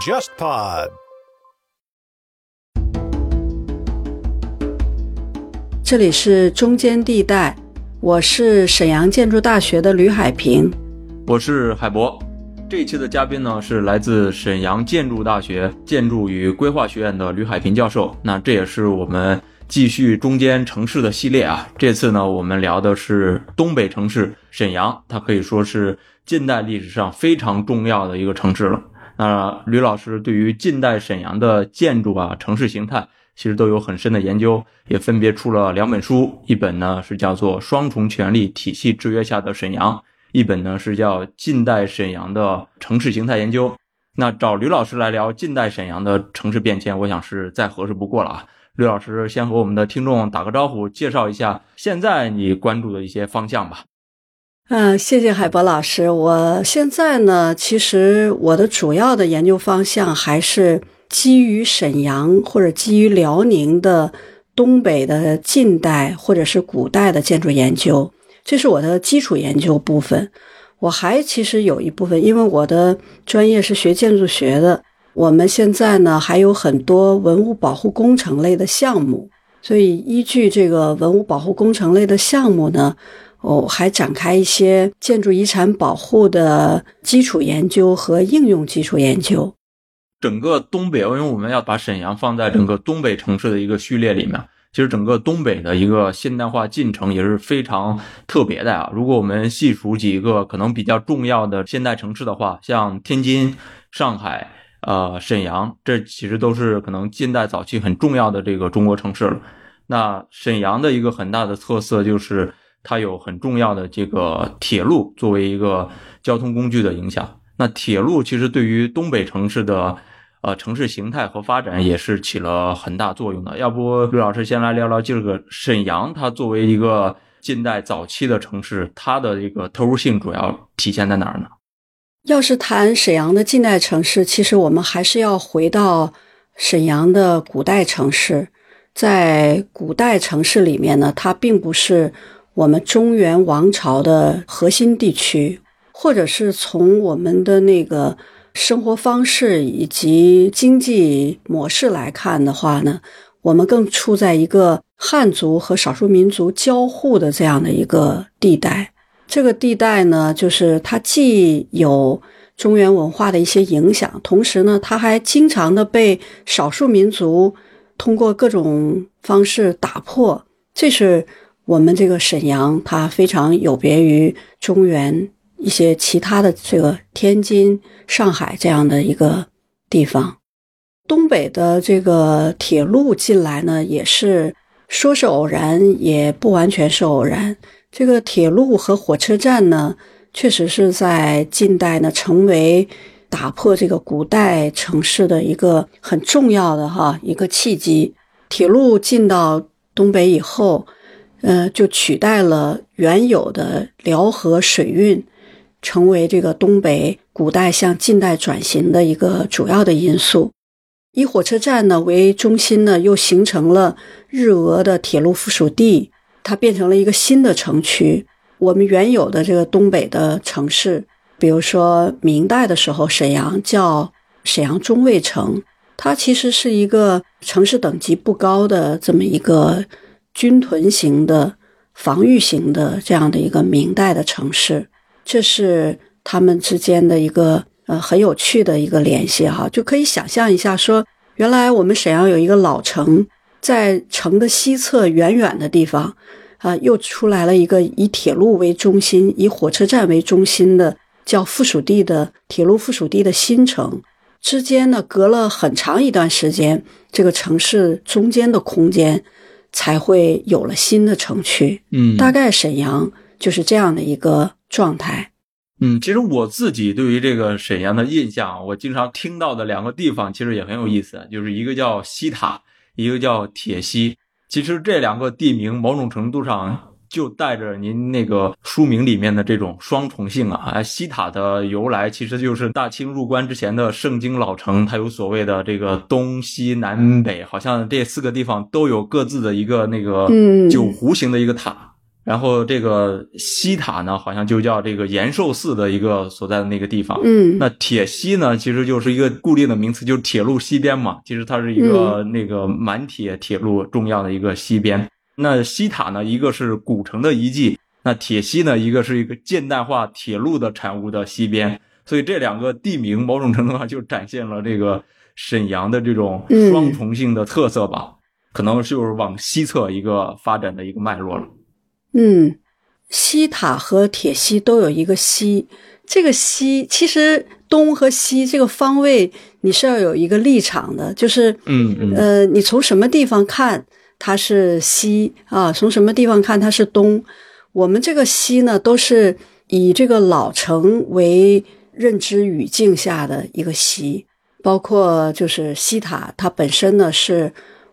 JustPod。这里是中间地带，我是沈阳建筑大学的吕海平。我是海博。这一期的嘉宾呢是来自沈阳建筑大学建筑与规划学院的吕海平教授。那这也是我们继续中间城市的系列啊。这次呢，我们聊的是东北城市沈阳，它可以说是近代历史上非常重要的一个城市了。那吕老师对于近代沈阳的建筑啊、城市形态，其实都有很深的研究，也分别出了两本书，一本呢是叫做《双重权力体系制约下的沈阳》。一本呢是叫《近代沈阳的城市形态研究》，那找吕老师来聊近代沈阳的城市变迁，我想是再合适不过了啊。吕老师先和我们的听众打个招呼，介绍一下现在你关注的一些方向吧。嗯，谢谢海博老师。我现在呢，其实我的主要的研究方向还是基于沈阳或者基于辽宁的东北的近代或者是古代的建筑研究。这是我的基础研究部分，我还其实有一部分，因为我的专业是学建筑学的，我们现在呢还有很多文物保护工程类的项目，所以依据这个文物保护工程类的项目呢，哦还展开一些建筑遗产保护的基础研究和应用基础研究。整个东北，因为我们要把沈阳放在整个东北城市的一个序列里面。其实整个东北的一个现代化进程也是非常特别的啊！如果我们细数几个可能比较重要的现代城市的话，像天津、上海、呃沈阳，这其实都是可能近代早期很重要的这个中国城市了。那沈阳的一个很大的特色就是它有很重要的这个铁路作为一个交通工具的影响。那铁路其实对于东北城市的。呃，城市形态和发展也是起了很大作用的。要不，吕老师先来聊聊这个沈阳，它作为一个近代早期的城市，它的一个特殊性主要体现在哪儿呢？要是谈沈阳的近代城市，其实我们还是要回到沈阳的古代城市。在古代城市里面呢，它并不是我们中原王朝的核心地区，或者是从我们的那个。生活方式以及经济模式来看的话呢，我们更处在一个汉族和少数民族交互的这样的一个地带。这个地带呢，就是它既有中原文化的一些影响，同时呢，它还经常的被少数民族通过各种方式打破。这是我们这个沈阳，它非常有别于中原。一些其他的这个天津、上海这样的一个地方，东北的这个铁路进来呢，也是说是偶然，也不完全是偶然。这个铁路和火车站呢，确实是在近代呢，成为打破这个古代城市的一个很重要的哈一个契机。铁路进到东北以后，呃，就取代了原有的辽河水运。成为这个东北古代向近代转型的一个主要的因素。以火车站呢为中心呢，又形成了日俄的铁路附属地，它变成了一个新的城区。我们原有的这个东北的城市，比如说明代的时候，沈阳叫沈阳中卫城，它其实是一个城市等级不高的这么一个军屯型的、防御型的这样的一个明代的城市。这是他们之间的一个呃很有趣的一个联系哈，就可以想象一下，说原来我们沈阳有一个老城，在城的西侧远远的地方，啊，又出来了一个以铁路为中心、以火车站为中心的叫附属地的铁路附属地的新城，之间呢隔了很长一段时间，这个城市中间的空间才会有了新的城区。嗯，大概沈阳就是这样的一个。状态，嗯，其实我自己对于这个沈阳的印象，我经常听到的两个地方其实也很有意思，就是一个叫西塔，一个叫铁西。其实这两个地名某种程度上就带着您那个书名里面的这种双重性啊。西塔的由来其实就是大清入关之前的盛京老城，它有所谓的这个东西南北，好像这四个地方都有各自的一个那个九弧形的一个塔。然后这个西塔呢，好像就叫这个延寿寺的一个所在的那个地方。嗯，那铁西呢，其实就是一个固定的名词，就是铁路西边嘛。其实它是一个那个满铁铁路重要的一个西边。那西塔呢，一个是古城的遗迹，那铁西呢，一个是一个现代化铁路的产物的西边。所以这两个地名，某种程度上就展现了这个沈阳的这种双重性的特色吧。可能就是往西侧一个发展的一个脉络了。嗯，西塔和铁西都有一个西，这个西其实东和西这个方位你是要有一个立场的，就是嗯嗯呃，你从什么地方看它是西啊，从什么地方看它是东。我们这个西呢，都是以这个老城为认知语境下的一个西，包括就是西塔，它本身呢是。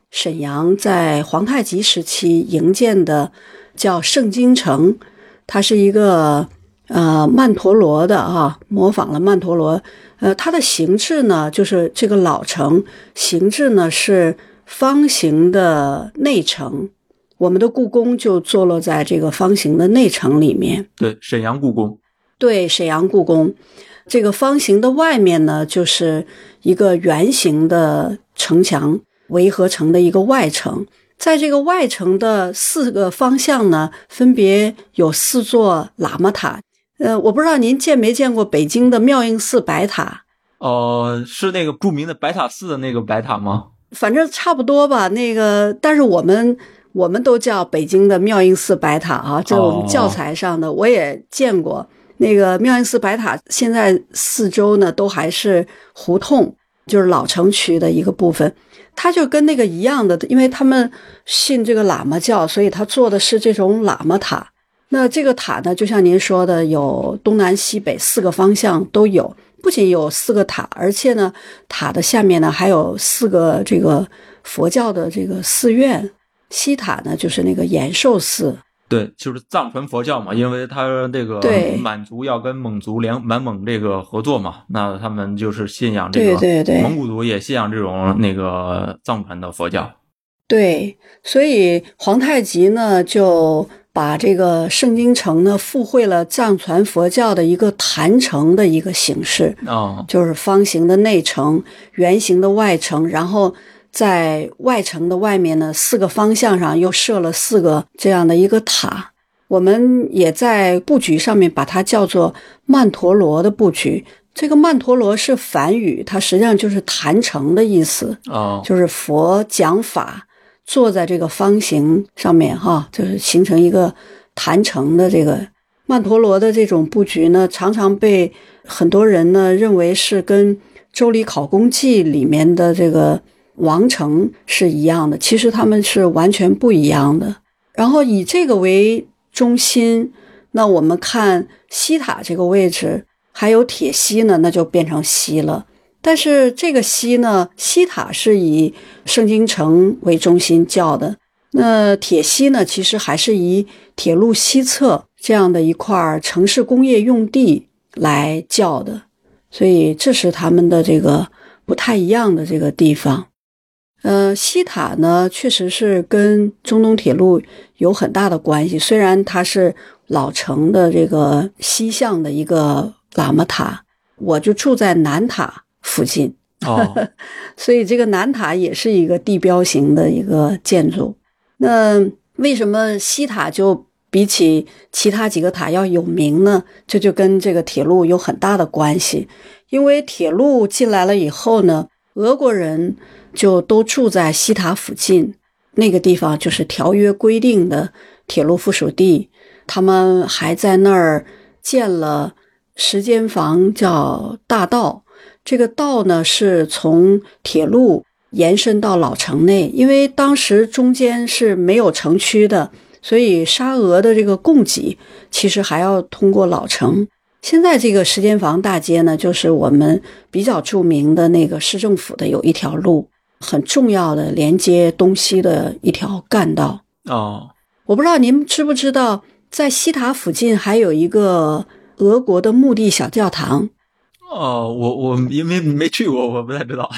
沈阳在皇太极时期营建的叫圣经城，它是一个呃曼陀罗的啊，模仿了曼陀罗。呃，它的形制呢，就是这个老城形制呢是方形的内城。我们的故宫就坐落在这个方形的内城里面。对，沈阳故宫。对，沈阳故宫这个方形的外面呢，就是一个圆形的城墙。围合成的一个外城，在这个外城的四个方向呢，分别有四座喇嘛塔。呃，我不知道您见没见过北京的妙应寺白塔？哦，是那个著名的白塔寺的那个白塔吗？反正差不多吧。那个，但是我们我们都叫北京的妙应寺白塔啊，这我们教材上的我也见过。那个妙应寺白塔现在四周呢都还是胡同，就是老城区的一个部分。他就跟那个一样的，因为他们信这个喇嘛教，所以他做的是这种喇嘛塔。那这个塔呢，就像您说的，有东南西北四个方向都有，不仅有四个塔，而且呢，塔的下面呢还有四个这个佛教的这个寺院。西塔呢，就是那个延寿寺。对，就是藏传佛教嘛，因为他这个满族要跟蒙族联满蒙这个合作嘛，那他们就是信仰这个，对对对，蒙古族也信仰这种那个藏传的佛教。对，所以皇太极呢就把这个圣经城呢附会了藏传佛教的一个坛城的一个形式，啊，就是方形的内城，圆形的外城，然后。在外城的外面呢，四个方向上又设了四个这样的一个塔。我们也在布局上面把它叫做曼陀罗的布局。这个曼陀罗是梵语，它实际上就是坛城的意思啊，就是佛讲法坐在这个方形上面哈，就是形成一个坛城的这个曼陀罗的这种布局呢，常常被很多人呢认为是跟《周礼考工记》里面的这个。王城是一样的，其实他们是完全不一样的。然后以这个为中心，那我们看西塔这个位置，还有铁西呢，那就变成西了。但是这个西呢，西塔是以圣经城为中心叫的，那铁西呢，其实还是以铁路西侧这样的一块城市工业用地来叫的。所以这是他们的这个不太一样的这个地方。呃，西塔呢，确实是跟中东铁路有很大的关系。虽然它是老城的这个西向的一个喇嘛塔，我就住在南塔附近，哦，所以这个南塔也是一个地标型的一个建筑。那为什么西塔就比起其他几个塔要有名呢？这就跟这个铁路有很大的关系。因为铁路进来了以后呢，俄国人。就都住在西塔附近，那个地方就是条约规定的铁路附属地。他们还在那儿建了十间房，叫大道。这个道呢，是从铁路延伸到老城内，因为当时中间是没有城区的，所以沙俄的这个供给其实还要通过老城。现在这个十间房大街呢，就是我们比较著名的那个市政府的有一条路。很重要的连接东西的一条干道哦，我不知道您知不知道，在西塔附近还有一个俄国的墓地小教堂。哦，我我因为没去过，我不太知道。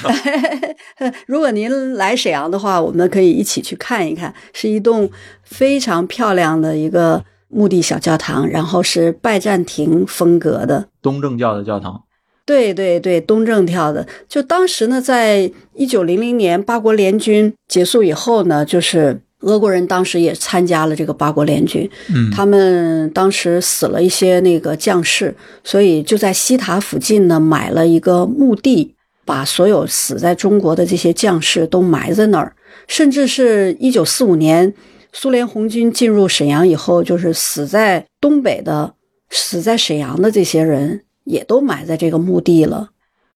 如果您来沈阳的话，我们可以一起去看一看，是一栋非常漂亮的一个墓地小教堂，然后是拜占庭风格的东正教的教堂。对对对，东正教的。就当时呢，在一九零零年八国联军结束以后呢，就是俄国人当时也参加了这个八国联军，嗯，他们当时死了一些那个将士，所以就在西塔附近呢买了一个墓地，把所有死在中国的这些将士都埋在那儿。甚至是一九四五年苏联红军进入沈阳以后，就是死在东北的、死在沈阳的这些人。也都埋在这个墓地了。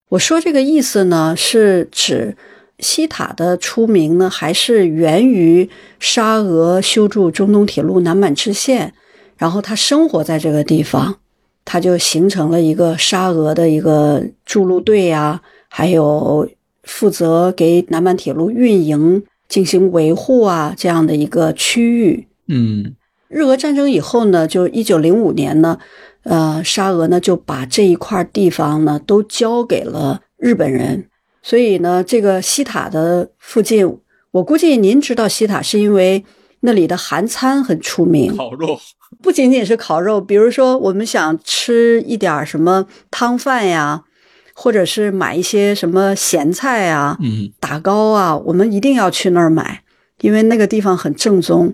我说这个意思呢，是指西塔的出名呢，还是源于沙俄修筑中东铁路南满支线，然后他生活在这个地方，他就形成了一个沙俄的一个筑路队呀，还有负责给南满铁路运营、进行维护啊这样的一个区域。嗯，日俄战争以后呢，就一九零五年呢。呃，沙俄呢就把这一块地方呢都交给了日本人，所以呢，这个西塔的附近，我估计您知道西塔是因为那里的韩餐很出名，烤肉不仅仅是烤肉，比如说我们想吃一点什么汤饭呀，或者是买一些什么咸菜啊，嗯，打糕啊，我们一定要去那儿买，因为那个地方很正宗。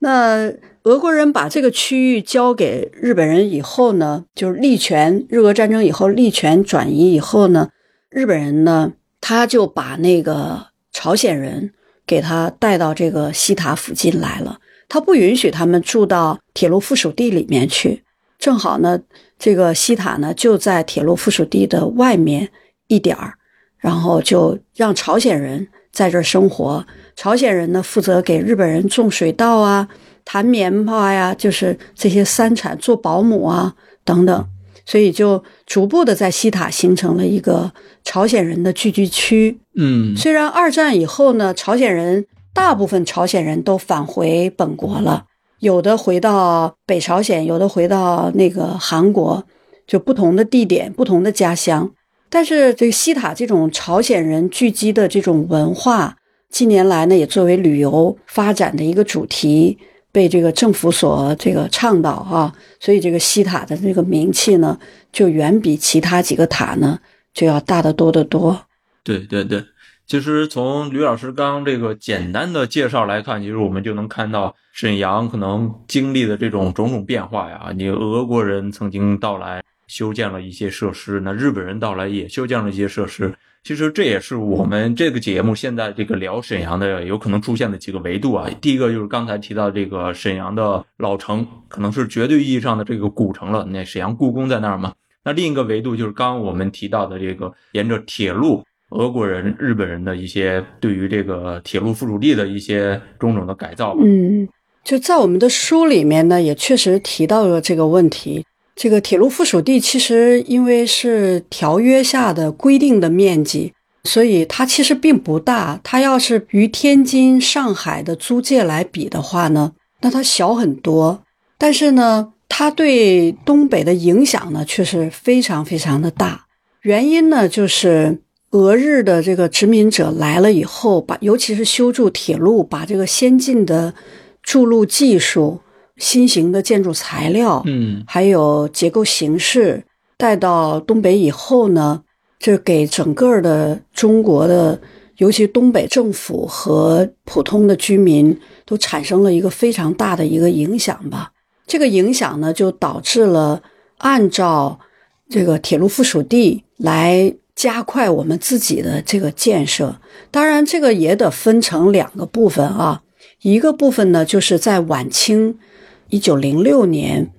那俄国人把这个区域交给日本人以后呢，就是利权。日俄战争以后，利权转移以后呢，日本人呢，他就把那个朝鲜人给他带到这个西塔附近来了。他不允许他们住到铁路附属地里面去。正好呢，这个西塔呢就在铁路附属地的外面一点儿，然后就让朝鲜人在这儿生活。朝鲜人呢，负责给日本人种水稻啊、弹棉花呀，就是这些三产做保姆啊等等，所以就逐步的在西塔形成了一个朝鲜人的聚居区。嗯，虽然二战以后呢，朝鲜人大部分朝鲜人都返回本国了，有的回到北朝鲜，有的回到那个韩国，就不同的地点、不同的家乡。但是这个西塔这种朝鲜人聚集的这种文化。近年来呢，也作为旅游发展的一个主题，被这个政府所这个倡导啊，所以这个西塔的这个名气呢，就远比其他几个塔呢就要大得多得多。对对对，其实从吕老师刚这个简单的介绍来看，其实我们就能看到沈阳可能经历的这种种种变化呀。你俄国人曾经到来修建了一些设施，那日本人到来也修建了一些设施。其实这也是我们这个节目现在这个聊沈阳的有可能出现的几个维度啊。第一个就是刚才提到这个沈阳的老城，可能是绝对意义上的这个古城了。那沈阳故宫在那儿嘛。那另一个维度就是刚刚我们提到的这个沿着铁路，俄国人、日本人的一些对于这个铁路附属地的一些种种的改造。嗯，就在我们的书里面呢，也确实提到了这个问题。这个铁路附属地其实因为是条约下的规定的面积，所以它其实并不大。它要是与天津、上海的租界来比的话呢，那它小很多。但是呢，它对东北的影响呢却是非常非常的大。原因呢，就是俄日的这个殖民者来了以后，把尤其是修筑铁路，把这个先进的筑路技术。新型的建筑材料，嗯，还有结构形式带到东北以后呢，这给整个的中国的，尤其东北政府和普通的居民都产生了一个非常大的一个影响吧。这个影响呢，就导致了按照这个铁路附属地来加快我们自己的这个建设。当然，这个也得分成两个部分啊，一个部分呢，就是在晚清。一九零六年，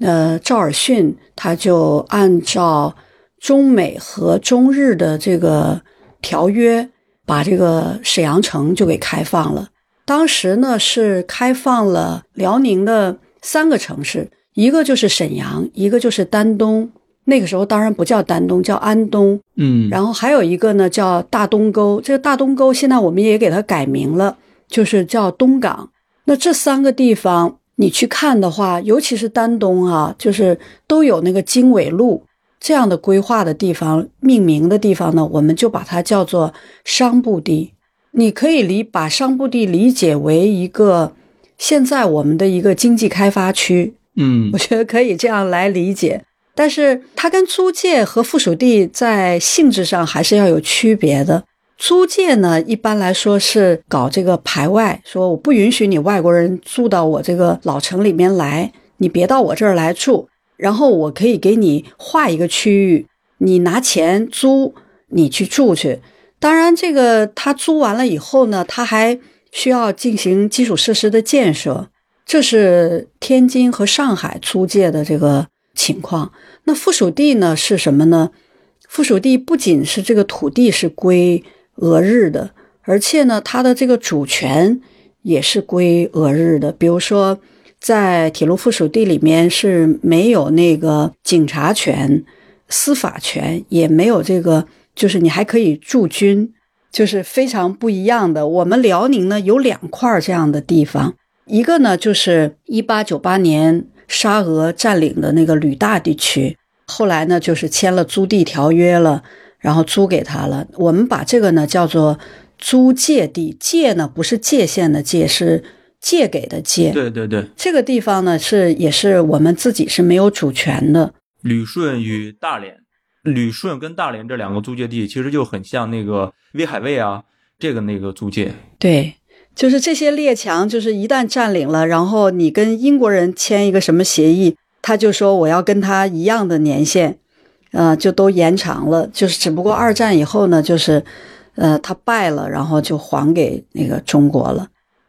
呃，赵尔巽他就按照中美和中日的这个条约，把这个沈阳城就给开放了。当时呢是开放了辽宁的三个城市，一个就是沈阳，一个就是丹东。那个时候当然不叫丹东，叫安东。嗯，然后还有一个呢叫大东沟。这个大东沟现在我们也给它改名了，就是叫东港。那这三个地方。你去看的话，尤其是丹东啊，就是都有那个经纬路，这样的规划的地方、命名的地方呢，我们就把它叫做商埠地。你可以理把商埠地理解为一个现在我们的一个经济开发区，嗯我觉得可以这样来理解。但是它跟租界和附属地在性质上还是要有区别的。租界呢，一般来说是搞这个排外，说我不允许你外国人住到我这个老城里面来，你别到我这儿来住。然后我可以给你划一个区域，你拿钱租，你去住去。当然，这个他租完了以后呢，他还需要进行基础设施的建设。这是天津和上海租界的这个情况。那附属地呢是什么呢？附属地不仅是这个土地是归俄日的，而且呢，它的这个主权也是归俄日的。比如说，在铁路附属地里面是没有那个警察权、司法权，也没有这个，就是你还可以驻军，就是非常不一样的。我们辽宁呢有两块这样的地方，一个呢就是一八九八年沙俄占领的那个旅大地区，后来呢就是签了租地条约了。然后租给他了。我们把这个呢叫做租借地，借呢不是界限的界，是借给的借。对对对，这个地方呢是也是我们自己是没有主权的。旅顺与大连，旅顺跟大连这两个租界地其实就很像那个威海卫啊，这个那个租界。对，就是这些列强，就是一旦占领了，然后你跟英国人签一个什么协议，他就说我要跟他一样的年限。呃，就都延长了，就是只不过二战以后呢，就是，呃，他败了，然后就还给那个中国了。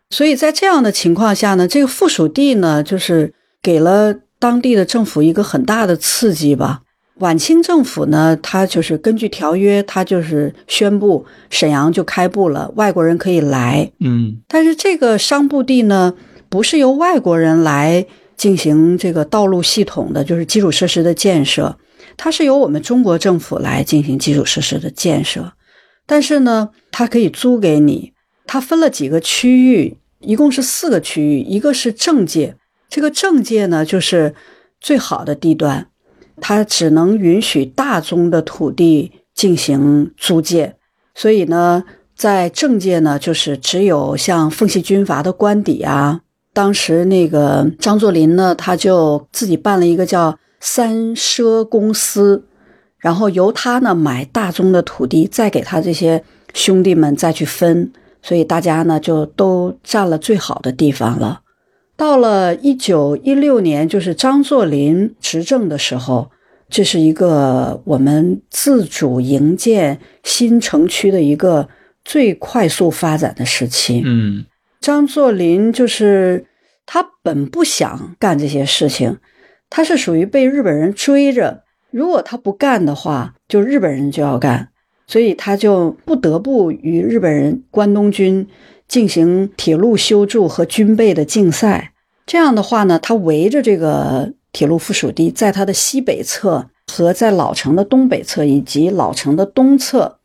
所以在这样的情况下呢，这个附属地呢，就是给了当地的政府一个很大的刺激吧。晚清政府呢，他就是根据条约，他就是宣布沈阳就开埠了，外国人可以来。嗯，但是这个商埠地呢，不是由外国人来进行这个道路系统的，就是基础设施的建设。它是由我们中国政府来进行基础设施的建设，但是呢，它可以租给你。它分了几个区域，一共是四个区域。一个是政界，这个政界呢就是最好的地段，它只能允许大宗的土地进行租借。所以呢，在政界呢，就是只有像奉系军阀的官邸啊。当时那个张作霖呢，他就自己办了一个叫。三奢公司，然后由他呢买大宗的土地，再给他这些兄弟们再去分，所以大家呢就都占了最好的地方了。到了一九一六年，就是张作霖执政的时候，这是一个我们自主营建新城区的一个最快速发展的时期。嗯，张作霖就是他本不想干这些事情。他是属于被日本人追着，如果他不干的话，就日本人就要干，所以他就不得不与日本人关东军进行铁路修筑和军备的竞赛。这样的话呢，它围着这个铁路附属地，在它的西北侧和在老城的东北侧以及老城的东侧，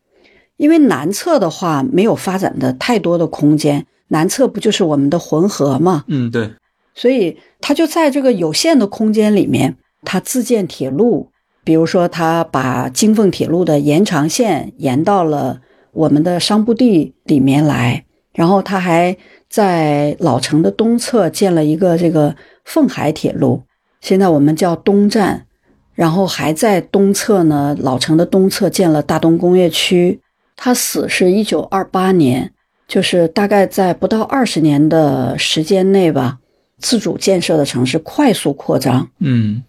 因为南侧的话没有发展的太多的空间，南侧不就是我们的浑河吗？嗯，对。所以他就在这个有限的空间里面，他自建铁路。比如说，他把京凤铁路的延长线延到了我们的商埠地里面来，然后他还在老城的东侧建了一个这个凤海铁路，现在我们叫东站。然后还在东侧呢，老城的东侧建了大东工业区。他死是一九二八年，就是大概在不到二十年的时间内吧。自主建设的城市快速扩张。嗯，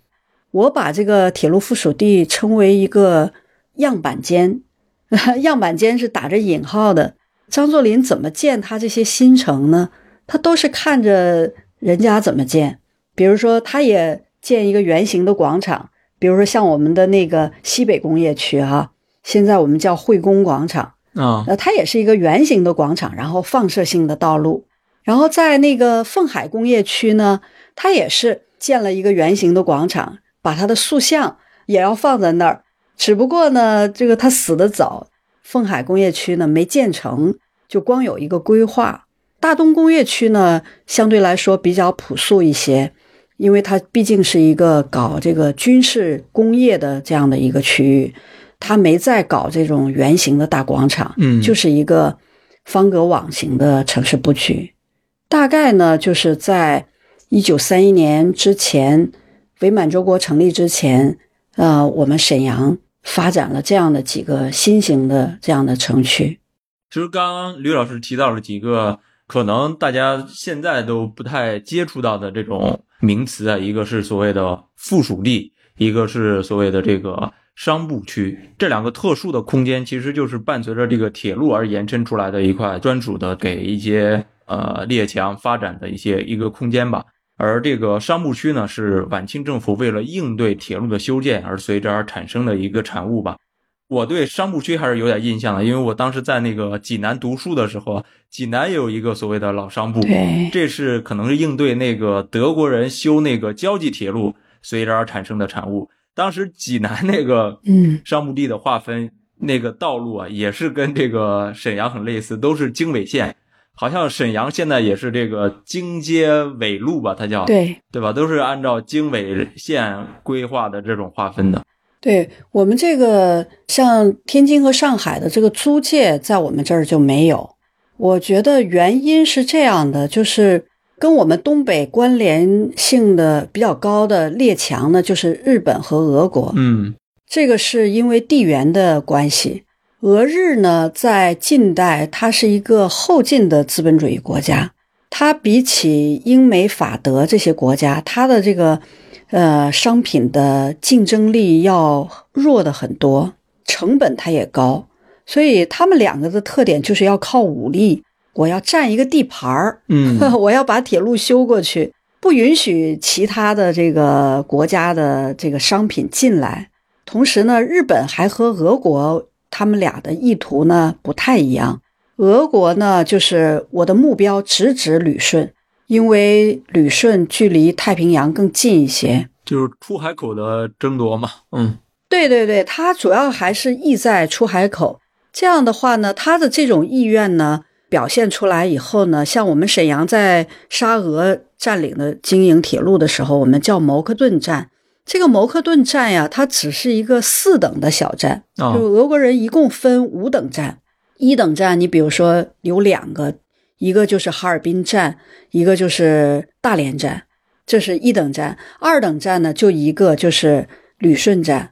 我把这个铁路附属地称为一个样板间，样板间是打着引号的。张作霖怎么建他这些新城呢？他都是看着人家怎么建。比如说，他也建一个圆形的广场，比如说像我们的那个西北工业区哈，现在我们叫惠工广场啊，呃，它也是一个圆形的广场，然后放射性的道路。然后在那个凤海工业区呢，它也是建了一个圆形的广场，把它的塑像也要放在那儿。只不过呢，这个他死的早，凤海工业区呢没建成，就光有一个规划。大东工业区呢相对来说比较朴素一些，因为它毕竟是一个搞这个军事工业的这样的一个区域，它没在搞这种圆形的大广场，嗯就是一个方格网型的城市布局。大概呢，就是在一九三一年之前，伪满洲国成立之前，呃，我们沈阳发展了这样的几个新型的这样的城区。其实刚刚吕老师提到了几个可能大家现在都不太接触到的这种名词啊，一个是所谓的附属地，一个是所谓的这个商埠区。这两个特殊的空间，其实就是伴随着这个铁路而延伸出来的一块专属的给一些呃列强发展的一些一个空间吧。而这个商埠区呢，是晚清政府为了应对铁路的修建而随之而产生的一个产物吧。我对商埠区还是有点印象的，因为我当时在那个济南读书的时候，济南也有一个所谓的老商埠，对这是可能是应对那个德国人修那个交际铁路随之而产生的产物。当时济南那个嗯商埠地的划分，那个道路啊，也是跟这个沈阳很类似，都是经纬线。好像沈阳现在也是这个京街纬路吧，它叫对对吧？都是按照经纬线规划的这种划分的。对，我们这个像天津和上海的这个租界，在我们这儿就没有。我觉得原因是这样的，就是跟我们东北关联性的比较高的列强呢，就是日本和俄国。嗯这个是因为地缘的关系。俄日呢，在近代它是一个后进的资本主义国家，它比起英美法德这些国家，它的这个呃商品的竞争力要弱的很多，成本它也高，所以他们两个的特点就是要靠武力，我要占一个地盘儿，嗯 我要把铁路修过去，不允许其他的这个国家的这个商品进来。同时呢，日本还和俄国他们俩的意图呢不太一样。俄国呢，就是我的目标直指旅顺，因为旅顺距离太平洋更近一些。就是出海口的争夺嘛。嗯对对对，它主要还是意在出海口。这样的话呢，他的这种意愿呢表现出来以后呢，像我们沈阳在沙俄占领的经营铁路的时候，我们叫牟克顿站。这个牟克顿站呀，它只是一个四等的小站，啊就俄国人一共分五等站。一等站，你比如说有两个，一个就是哈尔滨站，一个就是大连站，这是一等站。二等站呢，就一个，就是旅顺站，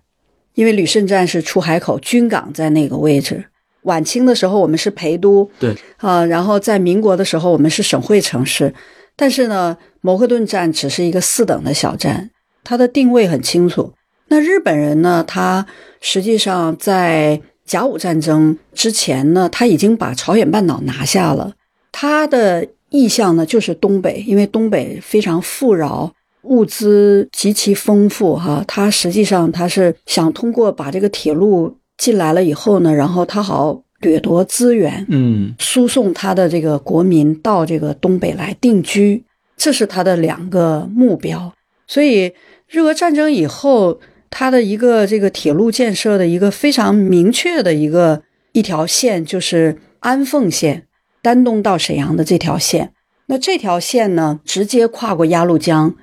因为旅顺站是出海口，军港在那个位置。晚清的时候，我们是陪都，对啊、然后在民国的时候，我们是省会城市。但是呢，摩克顿站只是一个四等的小站，它的定位很清楚。那日本人呢，他实际上在甲午战争之前呢，他已经把朝鲜半岛拿下了。他的意向呢，就是东北，因为东北非常富饶，物资极其丰富哈。他实际上他是想通过把这个铁路进来了以后呢，然后他好掠夺资源，嗯输送他的这个国民到这个东北来定居，这是他的两个目标。所以日俄战争以后，他的一个这个铁路建设的一个非常明确的一个一条线，就是安凤线，丹东到沈阳的这条线。那这条线呢，直接跨过鸭绿江，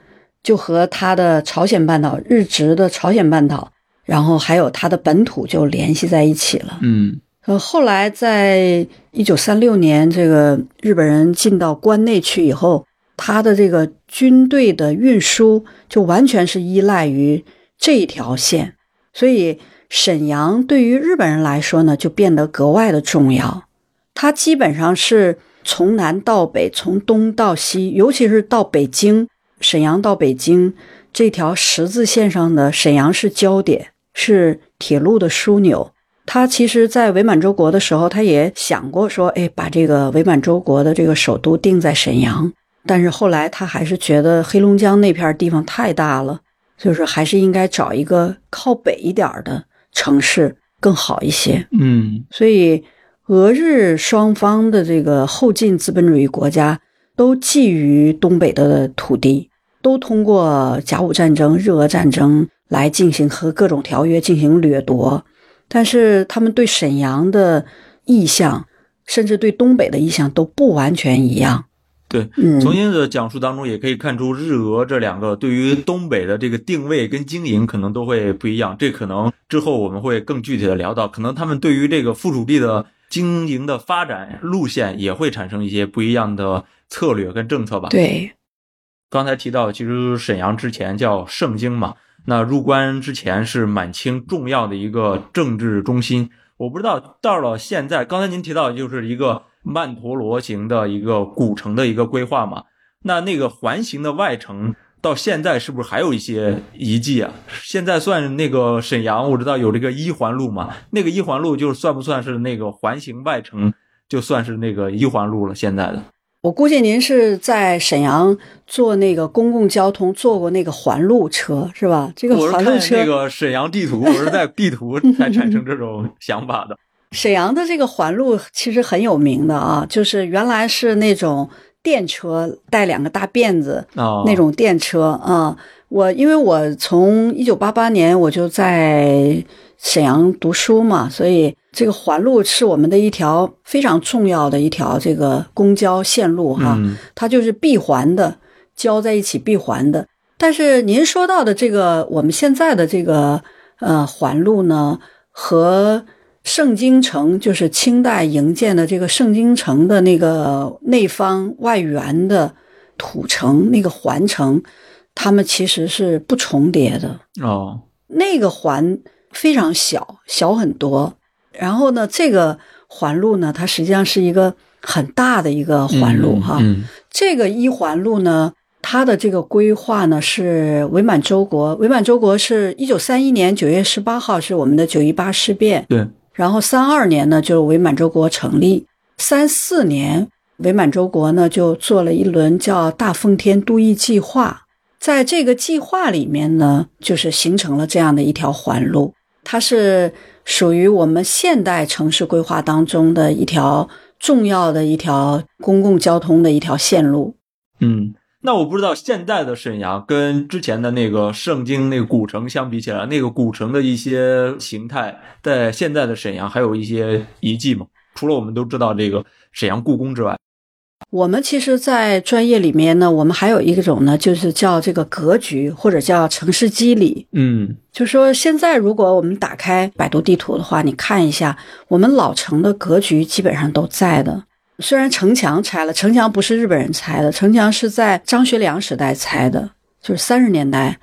就和他的朝鲜半岛日直的朝鲜半岛，然后还有他的本土就联系在一起了。嗯呃，后来在一九三六年，这个日本人进到关内去以后，他的这个军队的运输就完全是依赖于这一条线，所以沈阳对于日本人来说呢，就变得格外的重要。它基本上是从南到北，从东到西，尤其是到北京，沈阳到北京这条十字线上的沈阳是焦点，是铁路的枢纽。他其实，在伪满洲国的时候，他也想过说，哎，把这个伪满洲国的这个首都定在沈阳。但是后来他还是觉得黑龙江那片地方太大了，就是还是应该找一个靠北一点的城市更好一些。嗯所以，俄日双方的这个后进资本主义国家都觊觎东北的土地，都通过甲午战争、日俄战争来进行和各种条约进行掠夺。但是，他们对沈阳的意向，甚至对东北的意向都不完全一样。对，嗯，从您的讲述当中也可以看出，日俄这两个对于东北的这个定位跟经营可能都会不一样。这可能之后我们会更具体的聊到，可能他们对于这个附属地的经营的发展路线也会产生一些不一样的策略跟政策吧。，对，刚才提到，其实沈阳之前叫盛京嘛，那入关之前是满清重要的一个政治中心。我不知道到了现在，刚才您提到就是一个曼陀罗型的一个古城的一个规划嘛，那那个环形的外城到现在是不是还有一些遗迹啊？现在算那个沈阳，我知道有这个一环路嘛，那个一环路就是算不算是那个环形外城，就算是那个一环路了？现在的我估计您是在沈阳坐那个公共交通坐过那个环路车是吧？这个我是环路车，看那个沈阳地图，我是在地图 才产生这种想法的。沈阳的这个环路其实很有名的啊，就是原来是那种电车带两个大辫子哦，那种电车啊。我因为我从一九八八年我就在沈阳读书嘛，所以这个环路是我们的一条非常重要的一条这个公交线路哈。嗯它就是闭环的，交在一起闭环的。但是您说到的这个，我们现在的这个呃环路呢，和盛京城，就是清代营建的这个盛京城的那个内方外圆的土城那个环城，它们其实是不重叠的。哦，那个环非常小，小很多。然后呢，这个环路呢，它实际上是一个很大的一个环路哈。嗯这个一环路呢，它的这个规划呢是伪满洲国，伪满洲国是一九三一年九月十八号是我们的九一八事变，对，然后三二年呢就是伪满洲国成立，三四年伪满洲国呢就做了一轮叫大奉天都邑计划，在这个计划里面呢，就是形成了这样的一条环路，它是属于我们现代城市规划当中的一条重要的一条公共交通的一条线路。嗯。那我不知道现在的沈阳跟之前的那个盛京那个古城相比起来，那个古城的一些形态，在现在的沈阳还有一些遗迹吗？除了我们都知道这个沈阳故宫之外，我们其实，在专业里面呢，我们还有一种呢，就是叫这个格局，或者叫城市机理。嗯就说现在，如果我们打开百度地图的话，你看一下，我们老城的格局基本上都在的。虽然城墙拆了，城墙不是日本人拆的，城墙是在张学良时代拆的，就是三十年代，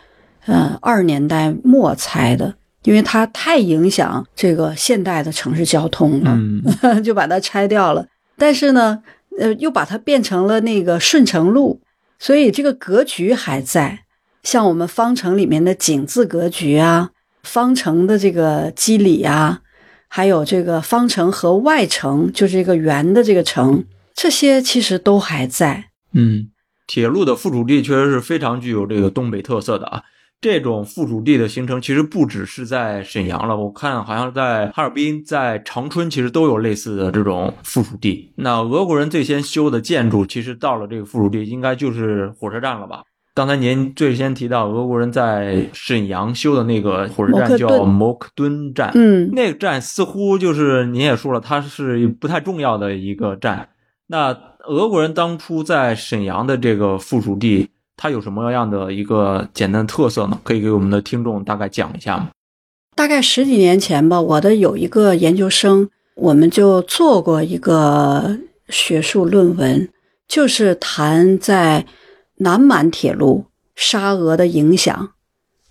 呃，二十年代末拆的，因为它太影响这个现代的城市交通了。嗯 就把它拆掉了。但是呢，呃，又把它变成了那个顺城路，所以这个格局还在。像我们方城里面的井字格局啊，方城的这个基理啊，还有这个方城和外城，就是这个圆的这个城，这些其实都还在。嗯，铁路的附属地确实是非常具有这个东北特色的啊。这种附属地的形成，其实不只是在沈阳了，我看好像在哈尔滨、在长春，其实都有类似的这种附属地。那俄国人最先修的建筑，其实到了这个附属地，应该就是火车站了吧？刚才您最先提到俄国人在沈阳修的那个火车站叫顿摩克敦站，嗯，那个站似乎就是您也说了，它是不太重要的一个站。那俄国人当初在沈阳的这个附属地，它有什么样的一个简单的特色呢？可以给我们的听众大概讲一下吗？大概十几年前吧，我的有一个研究生，我们就做过一个学术论文，就是谈在南满铁路沙俄的影响。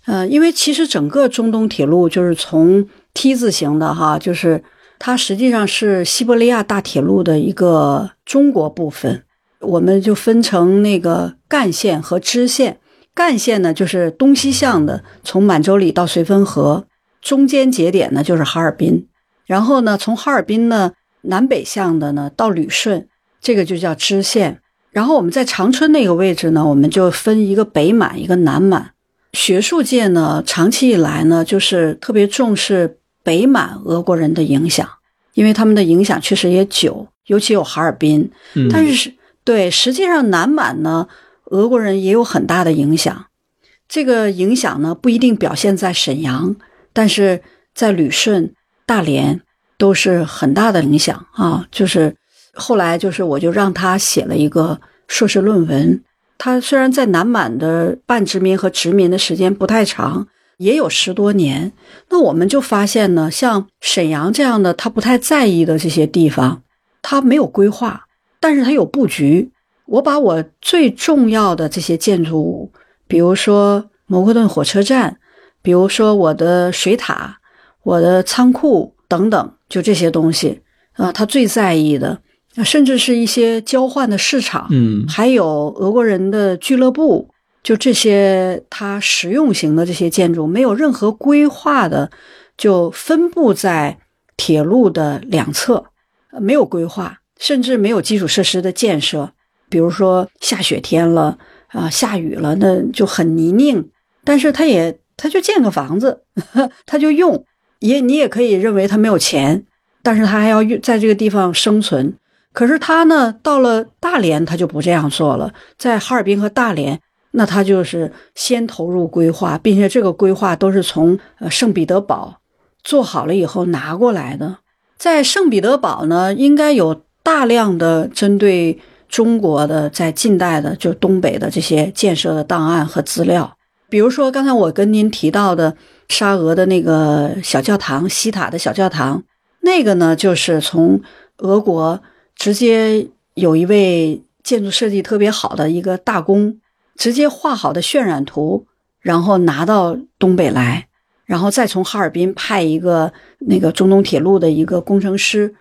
呃，因为其实整个中东铁路就是从 T 字形的哈，就是它实际上是西伯利亚大铁路的一个中国部分。我们就分成那个干线和支线。干线呢，就是东西向的，从满洲里到绥芬河，中间节点呢就是哈尔滨。然后呢，从哈尔滨呢南北向的呢到旅顺，这个就叫支线。然后我们在长春那个位置呢，我们就分一个北满，一个南满。学术界呢，长期以来呢，就是特别重视北满俄国人的影响，因为他们的影响确实也久，尤其有哈尔滨。嗯但是对，实际上南满呢，俄国人也有很大的影响。这个影响呢，不一定表现在沈阳，但是在旅顺、大连都是很大的影响啊。就是后来就是我就让他写了一个硕士论文。他虽然在南满的半殖民和殖民的时间不太长，也有十多年。那我们就发现呢，像沈阳这样的他不太在意的这些地方，他没有规划，但是他有布局。我把我最重要的这些建筑物，比如说摩克顿火车站，比如说我的水塔、我的仓库等等，就这些东西啊，他最在意的。甚至是一些交换的市场，嗯，还有俄国人的俱乐部，就这些它实用型的这些建筑，没有任何规划的，就分布在铁路的两侧，没有规划，甚至没有基础设施的建设。比如说下雪天了啊，下雨了，那就很泥泞，但是他也他就建个房子，他就用，也你也可以认为他没有钱，但是他还要在这个地方生存。可是他呢，到了大连，他就不这样做了。在哈尔滨和大连，那他就是先投入规划，并且这个规划都是从呃圣彼得堡做好了以后拿过来的。在圣彼得堡呢，应该有大量的针对中国的在近代的就东北的这些建设的档案和资料。比如说刚才我跟您提到的沙俄的那个小教堂，西塔的小教堂，那个呢，就是从俄国。直接有一位建筑设计特别好的一个大工，直接画好的渲染图，然后拿到东北来，然后再从哈尔滨派一个那个中东铁路的一个工程师，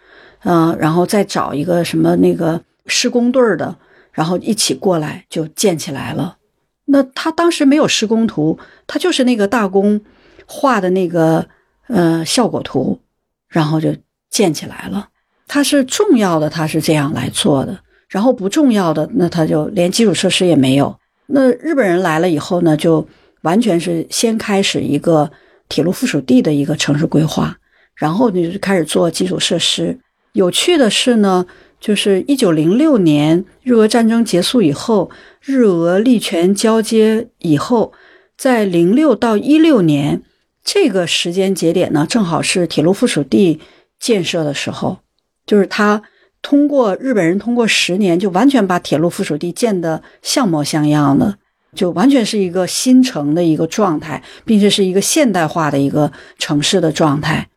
嗯，然后再找一个什么那个施工队的，然后一起过来就建起来了。那他当时没有施工图，他就是那个大工画的那个呃效果图，然后就建起来了。它是重要的，它是这样来做的。然后不重要的，那它就连基础设施也没有。那日本人来了以后呢，就完全是先开始一个铁路附属地的一个城市规划，然后你就开始做基础设施。有趣的是呢，就是一九零六年日俄战争结束以后，日俄力权交接以后，在零六到一六年这个时间节点呢，正好是铁路附属地建设的时候。就是他通过日本人通过十年，就完全把铁路附属地建得像模像样的，就完全是一个新城的一个状态，并且是一个现代化的一个城市的状态。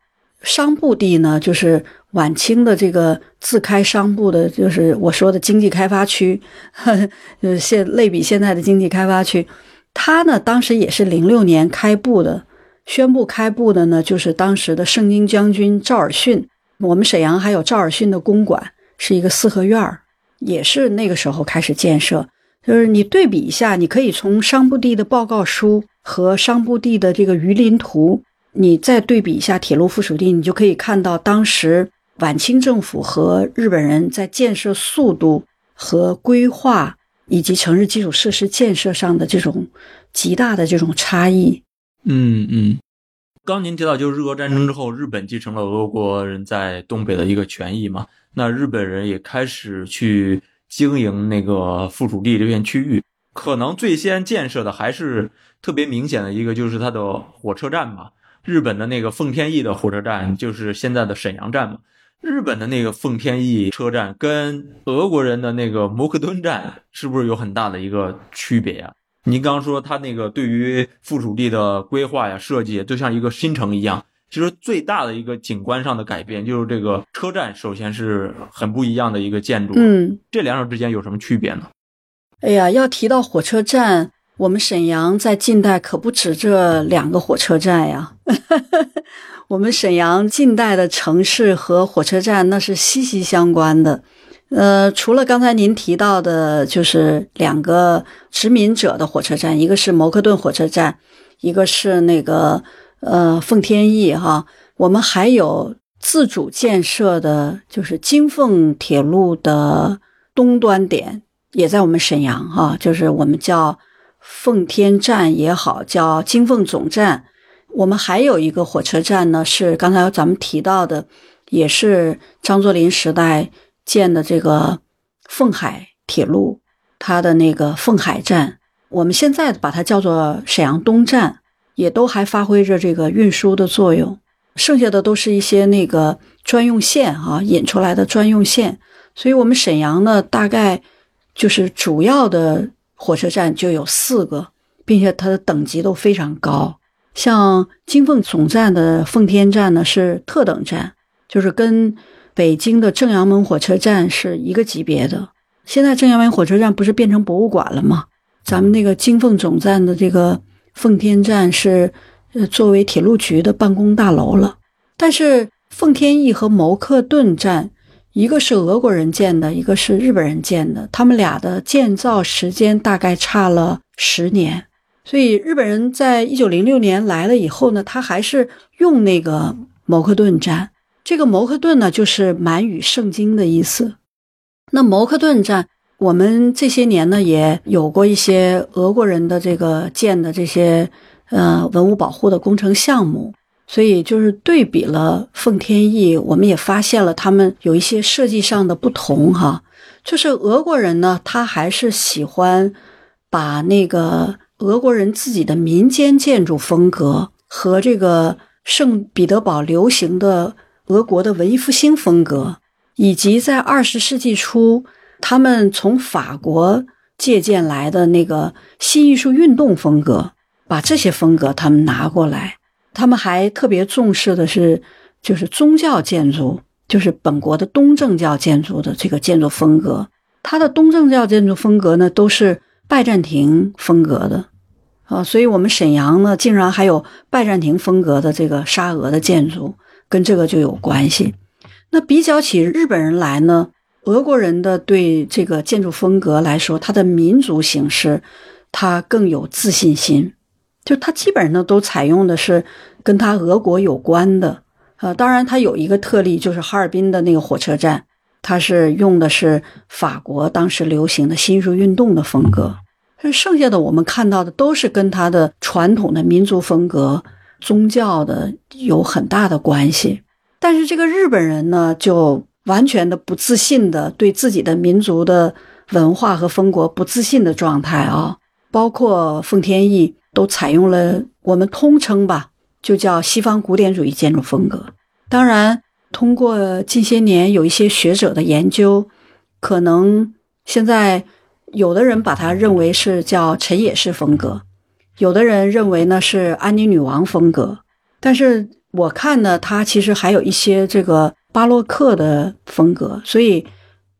商埠地呢，就是晚清的这个自开商埠的，就是我说的经济开发区，呵 就是现类比现在的经济开发区。它呢，当时也是零六年开埠的，宣布开埠的呢，就是当时的盛京将军赵尔巽。我们沈阳还有赵尔巽的公馆，是一个四合院，也是那个时候开始建设。就是你对比一下，你可以从商埠地的报告书和商埠地的这个鱼鳞图，你再对比一下铁路附属地，你就可以看到当时晚清政府和日本人在建设速度和规划以及城市基础设施建设上的这种极大的这种差异。嗯嗯。刚您提到，就是日俄战争之后，日本继承了俄国人在东北的一个权益嘛？那日本人也开始去经营那个附属地这片区域。可能最先建设的还是特别明显的一个，就是它的火车站嘛。日本的那个奉天驿的火车站，就是现在的沈阳站嘛。日本的那个奉天驿车站跟俄国人的那个摩克敦站，是不是有很大的一个区别呀？您刚说他那个对于附属地的规划呀、设计，就像一个新城一样。其实最大的一个景观上的改变，就是这个车站，首先是很不一样的一个建筑。嗯，这两者之间有什么区别呢？哎呀，要提到火车站，我们沈阳在近代可不止这两个火车站呀。我们沈阳近代的城市和火车站那是息息相关的。呃，除了刚才您提到的，就是两个殖民者的火车站，一个是摩克顿火车站，一个是那个呃奉天驿哈。我们还有自主建设的，就是京凤铁路的东端点，也在我们沈阳哈，就是我们叫奉天站也好，叫京凤总站。我们还有一个火车站呢，是刚才咱们提到的，也是张作霖时代。建的这个凤海铁路，它的那个凤海站，我们现在把它叫做沈阳东站，也都还发挥着这个运输的作用。剩下的都是一些那个专用线啊，引出来的专用线。所以，我们沈阳呢，大概就是主要的火车站就有四个，并且它的等级都非常高。像京凤总站的奉天站呢是特等站，就是跟北京的正阳门火车站是一个级别的。现在正阳门火车站不是变成博物馆了吗？咱们那个京凤总站的这个奉天站是呃作为铁路局的办公大楼了。但是奉天驿和牟克顿站，一个是俄国人建的，一个是日本人建的，他们俩的建造时间大概差了十年。所以日本人在一九零六年来了以后呢，他还是用那个牟克顿站。这个牟克顿呢，就是满语圣经的意思。那牟克顿站，我们这些年呢也有过一些俄国人的这个建的这些呃文物保护的工程项目，所以就是对比了奉天驿，我们也发现了他们有一些设计上的不同哈。就是俄国人呢，他还是喜欢把那个俄国人自己的民间建筑风格和这个圣彼得堡流行的俄国的文艺复兴风格。以及在二十世纪初，他们从法国借鉴来的那个新艺术运动风格，把这些风格他们拿过来。他们还特别重视的是，就是宗教建筑，就是本国的东正教建筑的这个建筑风格。它的东正教建筑风格呢，都是拜占庭风格的啊，所以我们沈阳呢，竟然还有拜占庭风格的这个沙俄的建筑，跟这个就有关系。那比较起日本人来呢，俄国人的对这个建筑风格来说，它的民族形式，它更有自信心。就它基本上都采用的是跟它俄国有关的，呃，当然它有一个特例，就是哈尔滨的那个火车站，它是用的是法国当时流行的新艺术运动的风格。剩下的我们看到的都是跟它的传统的民族风格、宗教的有很大的关系。但是这个日本人呢，就完全的不自信的，对自己的民族的文化和风国不自信的状态啊，包括奉天驿都采用了我们通称吧，就叫西方古典主义建筑风格。当然，通过近些年有一些学者的研究，可能现在有的人把它认为是叫陈野式风格，有的人认为呢是安妮女王风格，但是。我看呢，它其实还有一些这个巴洛克的风格，所以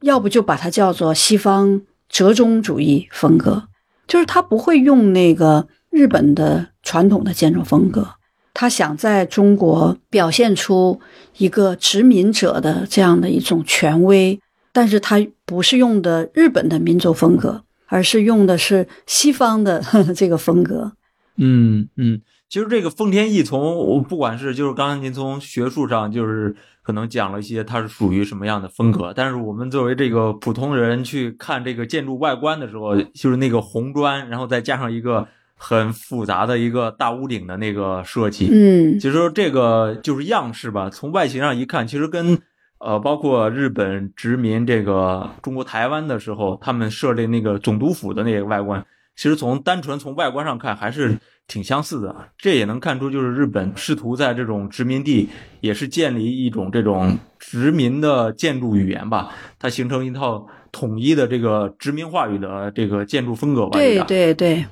要不就把它叫做西方折中主义风格，就是他不会用那个日本的传统的建筑风格，他想在中国表现出一个殖民者的这样的一种权威，但是他不是用的日本的民族风格，而是用的是西方的 这个风格。嗯嗯。其实这个奉天翼，从不管是就是刚才您从学术上就是可能讲了一些它是属于什么样的风格，但是我们作为这个普通人去看这个建筑外观的时候，就是那个红砖，然后再加上一个很复杂的一个大屋顶的那个设计，嗯，其实这个就是样式吧，从外形上一看，其实跟呃包括日本殖民这个中国台湾的时候，他们设立那个总督府的那个外观，其实从单纯从外观上看还是。挺相似的，这也能看出，就是日本试图在这种殖民地，也是建立一种这种殖民的建筑语言吧，它形成一套统一的这个殖民话语的这个建筑风格吧。对对对，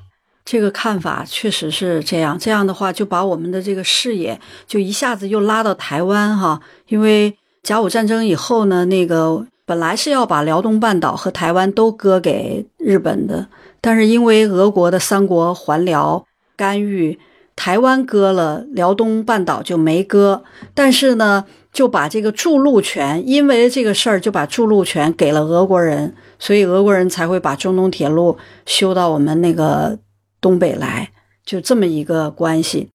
这个看法确实是这样。这样的话，就把我们的这个视野就一下子又拉到台湾哈，因为甲午战争以后呢，那个本来是要把辽东半岛和台湾都割给日本的，但是因为俄国的三国还辽。干预台湾割了，辽东半岛就没割。但是呢，就把这个筑路权，因为这个事儿就把筑路权给了俄国人，所以俄国人才会把中东铁路修到我们那个东北来，就这么一个关系。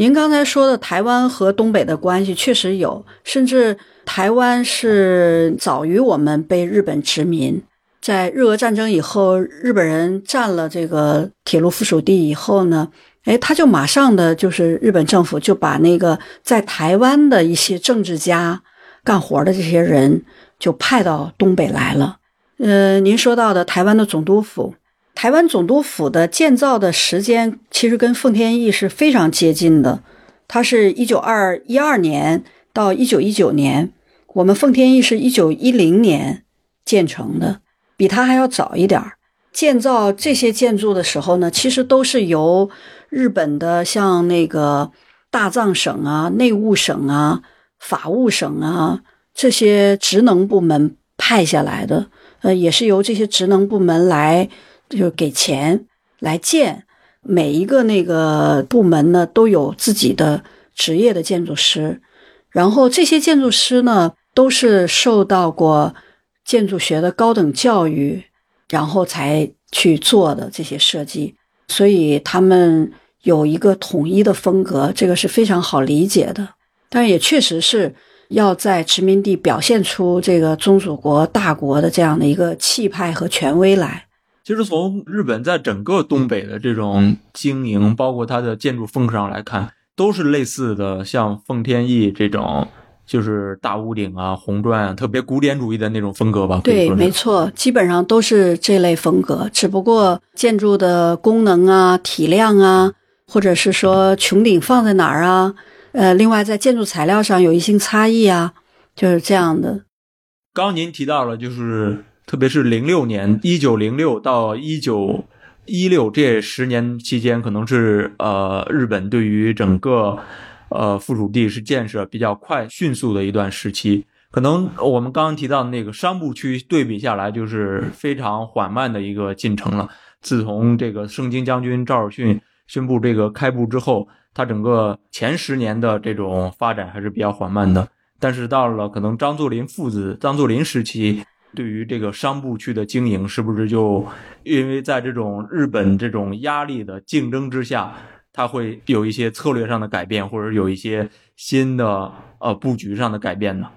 您刚才说的台湾和东北的关系确实有，甚至台湾是早于我们被日本殖民。在日俄战争以后，日本人占了这个铁路附属地以后呢，哎，他就马上的就是日本政府就把那个在台湾的一些政治家干活的这些人就派到东北来了。呃，您说到的台湾的总督府，台湾总督府的建造的时间其实跟奉天驿是非常接近的，它是一九二一二年到一九一九年，我们奉天驿是一九一零年建成的。比它还要早一点儿。建造这些建筑的时候呢，其实都是由日本的像那个大藏省啊、内务省啊、法务省啊这些职能部门派下来的。呃，也是由这些职能部门来，就给钱来建。每一个那个部门呢，都有自己的职业的建筑师。然后这些建筑师呢，都是受到过建筑学的高等教育，然后才去做的这些设计。所以他们有一个统一的风格，这个是非常好理解的。但也确实是。要在殖民地表现出这个宗主国大国的这样的一个气派和权威来。其实从日本在整个东北的这种经营，包括它的建筑风格上来看，都是类似的，像奉天翼这种，就是大屋顶啊、红砖啊，特别古典主义的那种风格吧。对，没错，基本上都是这类风格。只不过建筑的功能啊、体量啊，或者是说穹顶放在哪儿啊。呃，另外在建筑材料上有一些差异啊，就是这样的。刚您提到了，就是特别是零六年，一九零六到一九一六这十年期间，可能是呃日本对于整个呃附属地是建设比较快、迅速的一段时期。可能我们刚刚提到的那个商部区对比下来，就是非常缓慢的一个进程了。自从这个盛京将军赵尔巽宣布这个开埠之后。它整个前十年的这种发展还是比较缓慢的，但是到了可能张作霖父子、张作霖时期，对于这个商埠区的经营，是不是就因为在这种日本这种压力的竞争之下，它会有一些策略上的改变，或者有一些新的呃布局上的改变呢？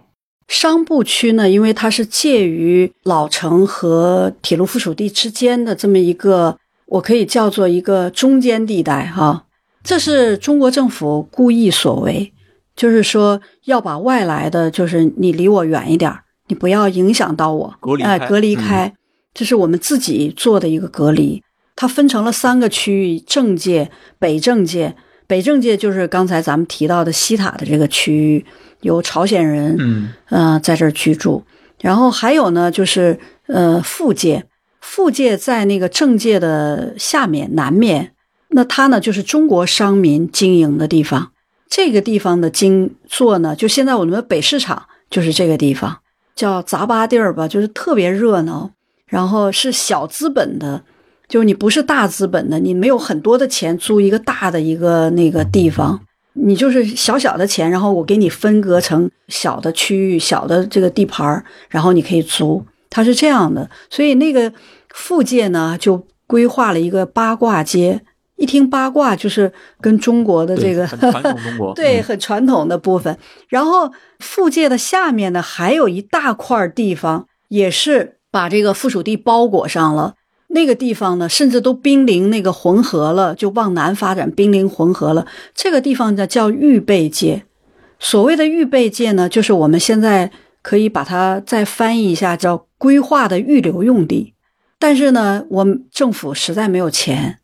商埠区呢，因为它是介于老城和铁路附属地之间的这么一个，我可以叫做一个中间地带哈。这是中国政府故意所为，就是说要把外来的，就是你离我远一点儿你不要影响到我，哎，隔离开，这是我们自己做的一个隔离。它分成了三个区域：政界、北政界。北政界就是刚才咱们提到的西塔的这个区域，有朝鲜人，嗯，在这儿居住。然后还有呢，就是呃，副界，副界在那个政界的下面南面。那它呢，就是中国商民经营的地方。这个地方的经做呢，就现在我们的北市场就是这个地方，叫杂巴地儿吧，就是特别热闹。然后是小资本的，就是你不是大资本的，你没有很多的钱租一个大的一个那个地方，你就是小小的钱，然后我给你分割成小的区域、小的这个地盘儿，然后你可以租。它是这样的，所以那个附界呢，就规划了一个八卦街。一听八卦就是跟中国的这个对 很传统的部分，然后附界的下面呢还有一大块地方，也是把这个附属地包裹上了。那个地方呢，甚至都濒临那个浑河了，就往南发展，濒临浑河了。这个地方呢叫预备界。所谓的预备界呢，就是我们现在可以把它再翻译一下，叫规划的预留用地。但是呢，我们政府实在没有钱。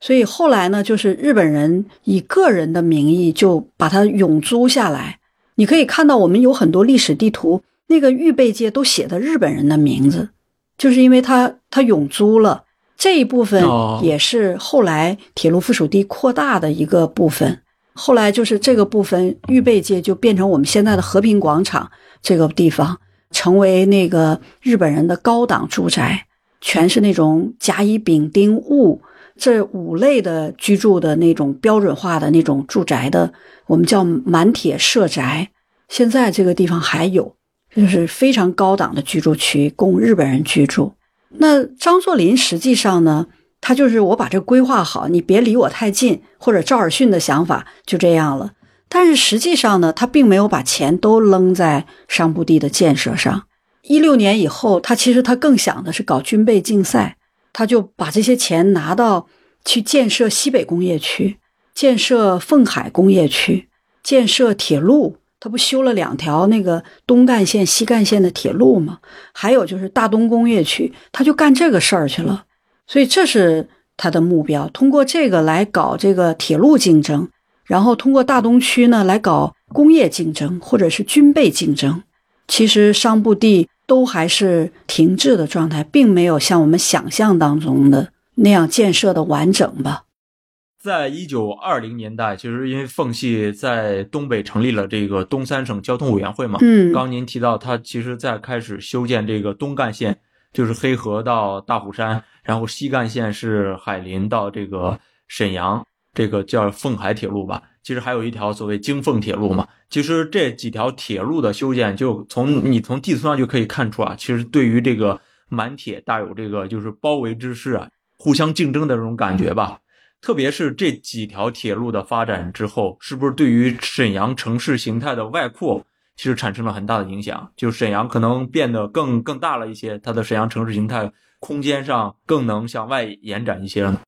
所以后来呢，就是日本人以个人的名义就把它永租下来。你可以看到，我们有很多历史地图，那个预备界都写的日本人的名字，就是因为他他永租了这一部分，也是后来铁路附属地扩大的一个部分。后来就是这个部分预备界就变成我们现在的和平广场这个地方，成为那个日本人的高档住宅，全是那种甲乙丙丁戊。这五类的居住的那种标准化的那种住宅的，我们叫满铁社宅。现在这个地方还有，就是非常高档的居住区，供日本人居住。那张作霖实际上呢，他就是我把这规划好，你别离我太近，或者赵尔巽的想法就这样了。但是实际上呢，他并没有把钱都扔在商埠地的建设上。一六年以后，他其实他更想的是搞军备竞赛。他就把这些钱拿到去建设西北工业区，建设凤海工业区，建设铁路。他不修了两条那个东干线、西干线的铁路吗？还有就是大东工业区，他就干这个事儿去了。所以这是他的目标，通过这个来搞这个铁路竞争，然后通过大东区呢来搞工业竞争或者是军备竞争。其实商埠地都还是停滞的状态，并没有像我们想象当中的那样建设的完整吧。在一九二零年代，其实因为奉系在东北成立了这个东三省交通委员会嘛，嗯刚您提到，它其实在开始修建这个东干线，就是黑河到大虎山，然后西干线是海林到这个沈阳，这个叫凤海铁路吧。其实还有一条所谓京凤铁路嘛。其实这几条铁路的修建，就从你从地图上就可以看出啊，其实对于这个满铁大有这个就是包围之势啊，互相竞争的这种感觉吧。特别是这几条铁路的发展之后，是不是对于沈阳城市形态的外扩，其实产生了很大的影响？就沈阳可能变得更更大了一些，它的沈阳城市形态空间上更能向外延展一些了。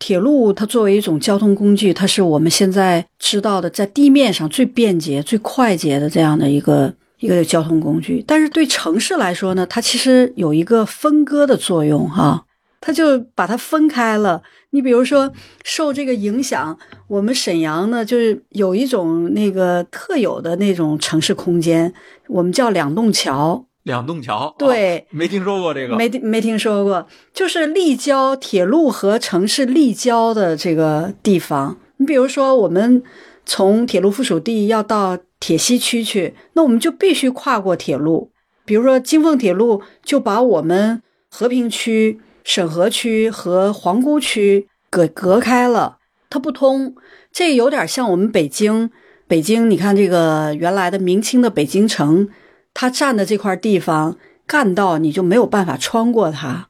铁路它作为一种交通工具，它是我们现在知道的在地面上最便捷、最快捷的这样的一个一个交通工具。但是对城市来说呢，它其实有一个分割的作用哈，它就把它分开了。你比如说，受这个影响，我们沈阳呢，就是有一种那个特有的那种城市空间，我们叫两栋桥。两栋桥，对哦没听说过这个，没没听说过，就是立交铁路和城市立交的这个地方。你比如说，我们从铁路附属地要到铁西区去，那我们就必须跨过铁路。比如说，京凤铁路就把我们和平区、沈河区和皇姑区隔隔开了，它不通。这有点像我们北京，北京你看这个原来的明清的北京城，它占的这块地方干道，你就没有办法穿过它，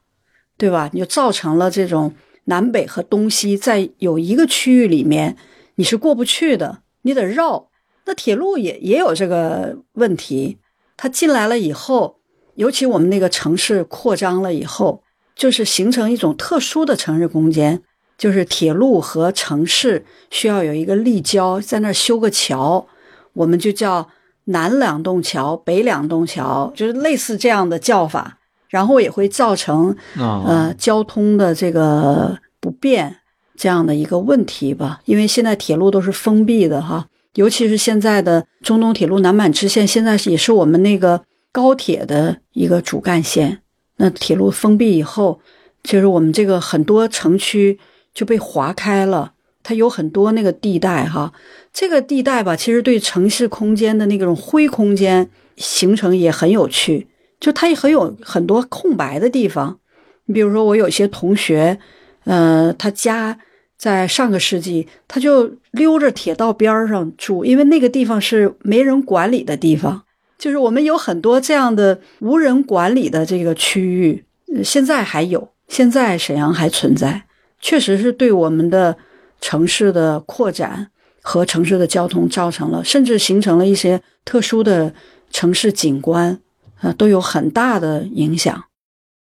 对吧？你就造成了这种南北和东西在有一个区域里面你是过不去的，你得绕。那铁路也也有这个问题，它进来了以后，尤其我们那个城市扩张了以后，就是形成一种特殊的城市空间，就是铁路和城市需要有一个立交，在那修个桥，我们就叫南两栋桥、北两栋桥，就是类似这样的叫法，然后也会造成啊，呃交通的这个不便这样的一个问题吧。因为现在铁路都是封闭的哈，尤其是现在的中东铁路南满支线，现在也是我们那个高铁的一个主干线。那铁路封闭以后，就是我们这个很多城区就被划开了，它有很多那个地带哈。这个地带吧，其实对城市空间的那种灰空间形成也很有趣，就它也很有很多空白的地方。你比如说，我有些同学，呃，他家在上个世纪，他就溜着铁道边上住，因为那个地方是没人管理的地方。就是我们有很多这样的无人管理的这个区域，现在还有，现在沈阳还存在，确实是对我们的城市的扩展和城市的交通造成了，甚至形成了一些特殊的城市景观，呃，都有很大的影响。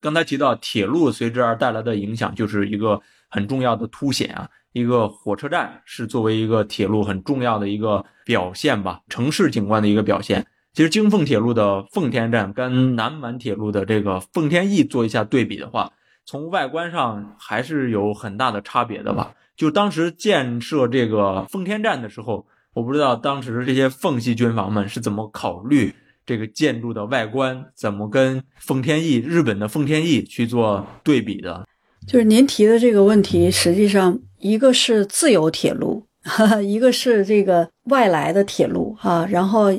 刚才提到铁路随之而带来的影响，就是一个很重要的凸显啊。一个火车站是作为一个铁路很重要的一个表现吧，城市景观的一个表现。其实京凤铁路的奉天站跟南满铁路的这个奉天驿做一下对比的话，从外观上还是有很大的差别的吧。就当时建设这个奉天站的时候，我不知道当时这些奉系军阀们是怎么考虑这个建筑的外观，怎么跟奉天驿日本的奉天驿去做对比的。就是您提的这个问题，实际上一个是自由铁路，哈哈，一个是这个外来的铁路啊，然后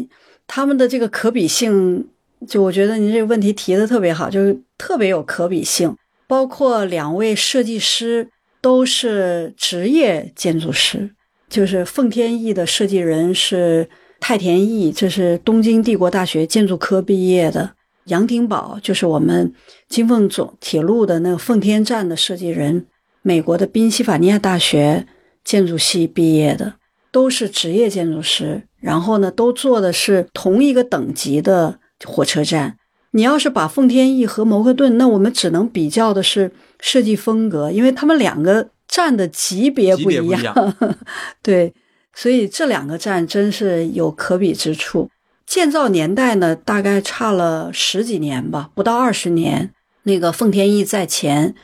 他们的这个可比性，就我觉得您这个问题提的特别好，就是特别有可比性。包括两位设计师都是职业建筑师，就是奉天驿的设计人是太田义，这是东京帝国大学建筑科毕业的。杨廷宝就是我们京凤总铁路的那个奉天站的设计人，美国的宾夕法尼亚大学建筑系毕业的，都是职业建筑师。然后呢，都做的是同一个等级的火车站。你要是把奉天驿和摩克顿，那我们只能比较的是设计风格，因为他们两个站的级别不一样。对，所以这两个站真是有可比之处。建造年代呢，大概差了十几年吧，不到二十年。那个奉天驿在前，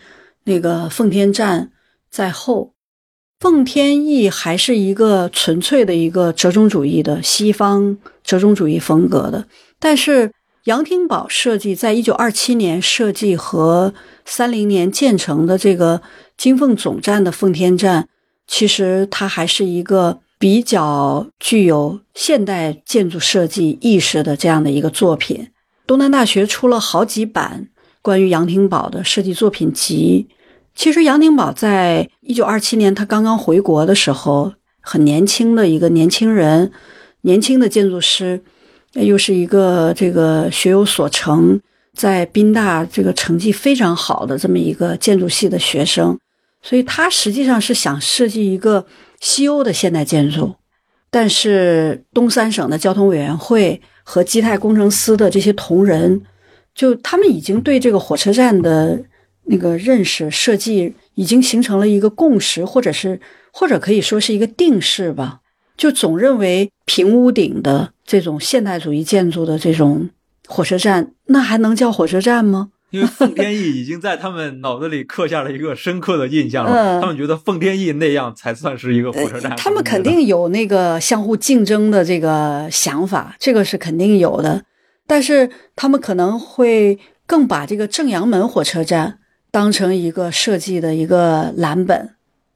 那个奉天站在后。奉天驿还是一个纯粹的一个折中主义的西方折中主义风格的，但是杨廷宝设计在一九二七年设计和三零年建成的这个金凤总站的奉天站，其实它还是一个比较具有现代建筑设计意识的这样的一个作品。东南大学出了好几版关于杨廷宝的设计作品集。其实杨廷宝在一九二七年他刚刚回国的时候，很年轻的一个年轻人，年轻的建筑师，又是一个这个学有所成，在宾大这个成绩非常好的这么一个建筑系的学生，所以他实际上是想设计一个西欧的现代建筑，但是东三省的交通委员会。和基泰工程司的这些同仁，就他们已经对这个火车站的那个认识设计已经形成了一个共识，或者是或者可以说是一个定式吧。就总认为平屋顶的这种现代主义建筑的这种火车站，那还能叫火车站吗？因为奉天翼已经在他们脑子里刻下了一个深刻的印象了，他们觉得奉天翼那样才算是一个火车站。他们肯定有那个相互竞争的这个想法，这个是肯定有的。但是他们可能会更把这个正阳门火车站当成一个设计的一个蓝本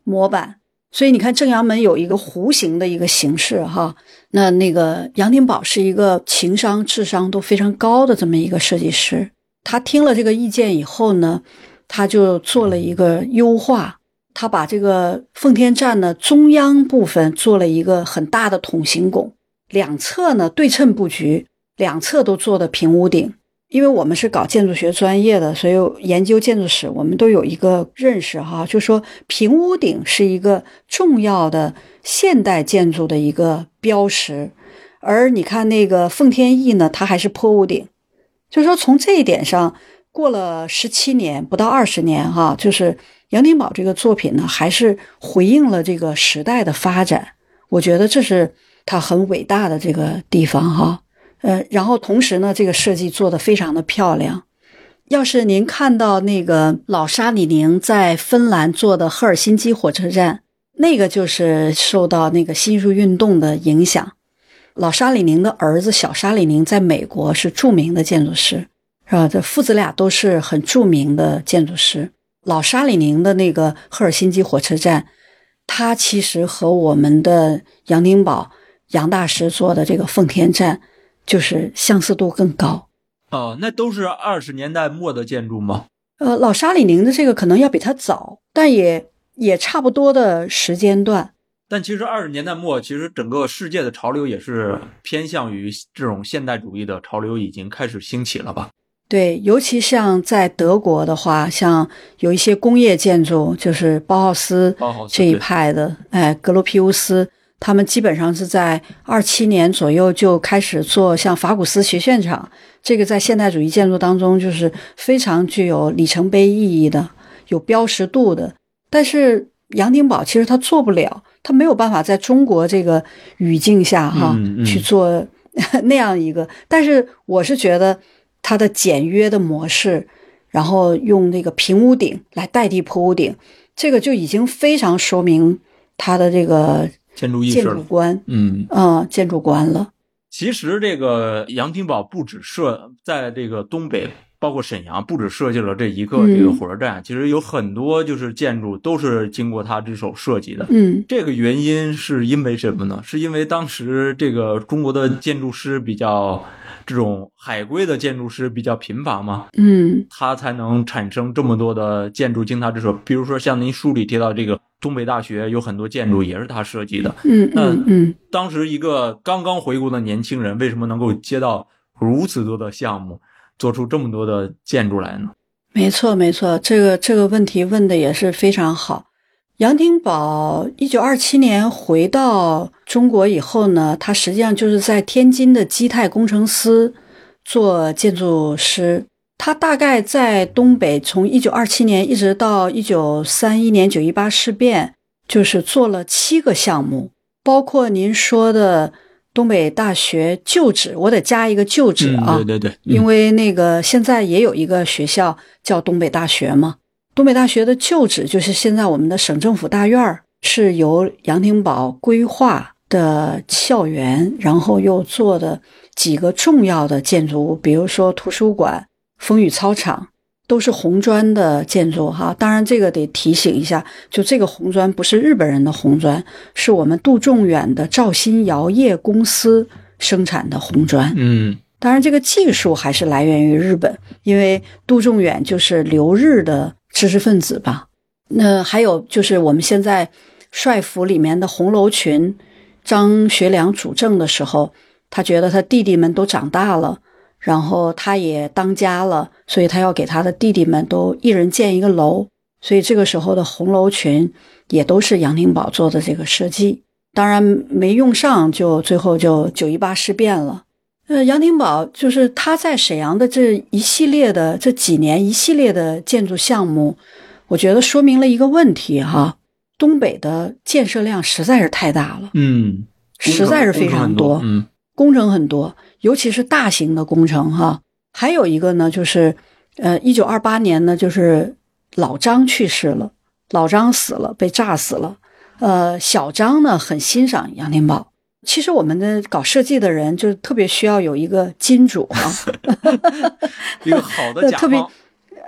模板。所以你看，正阳门有一个弧形的一个形式，哈。那那个杨廷宝是一个情商、智商都非常高的这么一个设计师。他听了这个意见以后呢，他就做了一个优化。他把这个奉天站的中央部分做了一个很大的筒形拱，两侧呢对称布局，两侧都做的平屋顶。因为我们是搞建筑学专业的，所以研究建筑史，我们都有一个认识哈，就说平屋顶是一个重要的现代建筑的一个标识。而你看那个奉天翼呢，它还是坡屋顶。就说，从这一点上，过了十七年，不到二十年，哈，就是杨廷宝这个作品呢，还是回应了这个时代的发展。我觉得这是他很伟大的这个地方，哈。呃，然后同时呢，这个设计做得非常的漂亮。要是您看到那个老沙里宁在芬兰做的赫尔辛基火车站，那个就是受到那个新术运动的影响。老沙里宁的儿子小沙里宁在美国是著名的建筑师，是吧？这父子俩都是很著名的建筑师。老沙里宁的那个赫尔辛基火车站，它其实和我们的杨廷宝杨大师做的这个奉天站，就是相似度更高。哦，那都是二十年代末的建筑吗？呃，老沙里宁的这个可能要比它早，但也也差不多的时间段。但其实二十年代末，其实整个世界的潮流也是偏向于这种现代主义的潮流已经开始兴起了吧？对，尤其像在德国的话，像有一些工业建筑，就是包豪斯这一派的，哎，格罗皮乌斯，他们基本上是在二七年左右就开始做像法古斯学现场，这个在现代主义建筑当中就是非常具有里程碑意义的、有标识度的。但是杨丁堡其实他做不了。他没有办法在中国这个语境下哈去做那样一个，但是我是觉得他的简约的模式，然后用那个平屋顶来代替坡屋顶，这个就已经非常说明他的这个建筑意识、建筑观，嗯嗯，建筑观了。其实这个杨廷宝不只设在这个东北。包括沈阳，不止设计了这一个这个火车站，其实有很多就是建筑都是经过他之手设计的。嗯，这个原因是因为什么呢？是因为当时这个中国的建筑师比较这种海归的建筑师比较贫乏嘛？嗯，他才能产生这么多的建筑经他之手。比如说像您书里提到这个东北大学，有很多建筑也是他设计的。嗯嗯嗯，当时一个刚刚回国的年轻人，为什么能够接到如此多的项目？做出这么多的建筑来呢？没错，没错，这个这个问题问的也是非常好。杨廷宝一九二七年回到中国以后呢，他实际上就是在天津的基泰工程师做建筑师。他大概在东北从一九二七年一直到一九三一年九一八事变，就是做了七个项目，包括您说的。东北大学旧址，我得加一个旧址啊，对对对，因为那个现在也有一个学校叫东北大学嘛。东北大学的旧址就是现在我们的省政府大院儿，是由杨廷宝规划的校园，然后又做的几个重要的建筑物，比如说图书馆、风雨操场，都是红砖的建筑哈。当然，这个得提醒一下，就这个红砖不是日本人的红砖，是我们杜仲远的兆新窑业公司生产的红砖。嗯当然，这个技术还是来源于日本，因为杜仲远就是留日的知识分子吧。那还有就是我们现在帅府里面的红楼群，张学良主政的时候，他觉得他弟弟们都长大了，然后他也当家了，所以他要给他的弟弟们都一人建一个楼。所以这个时候的红楼群也都是杨廷宝做的这个设计，当然没用上，就最后就九一八事变了。呃，杨廷宝就是他在沈阳的这一系列的这几年一系列的建筑项目，我觉得说明了一个问题哈，东北的建设量实在是太大了，嗯，实在是非常多。嗯工程很多，尤其是大型的工程哈。还有一个呢，就是呃，一九二八年呢，就是老张去世了，老张死了，被炸死了。呃，小张呢很欣赏杨廷宝。其实我们的搞设计的人，就是特别需要有一个金主啊 一个好的甲特别方。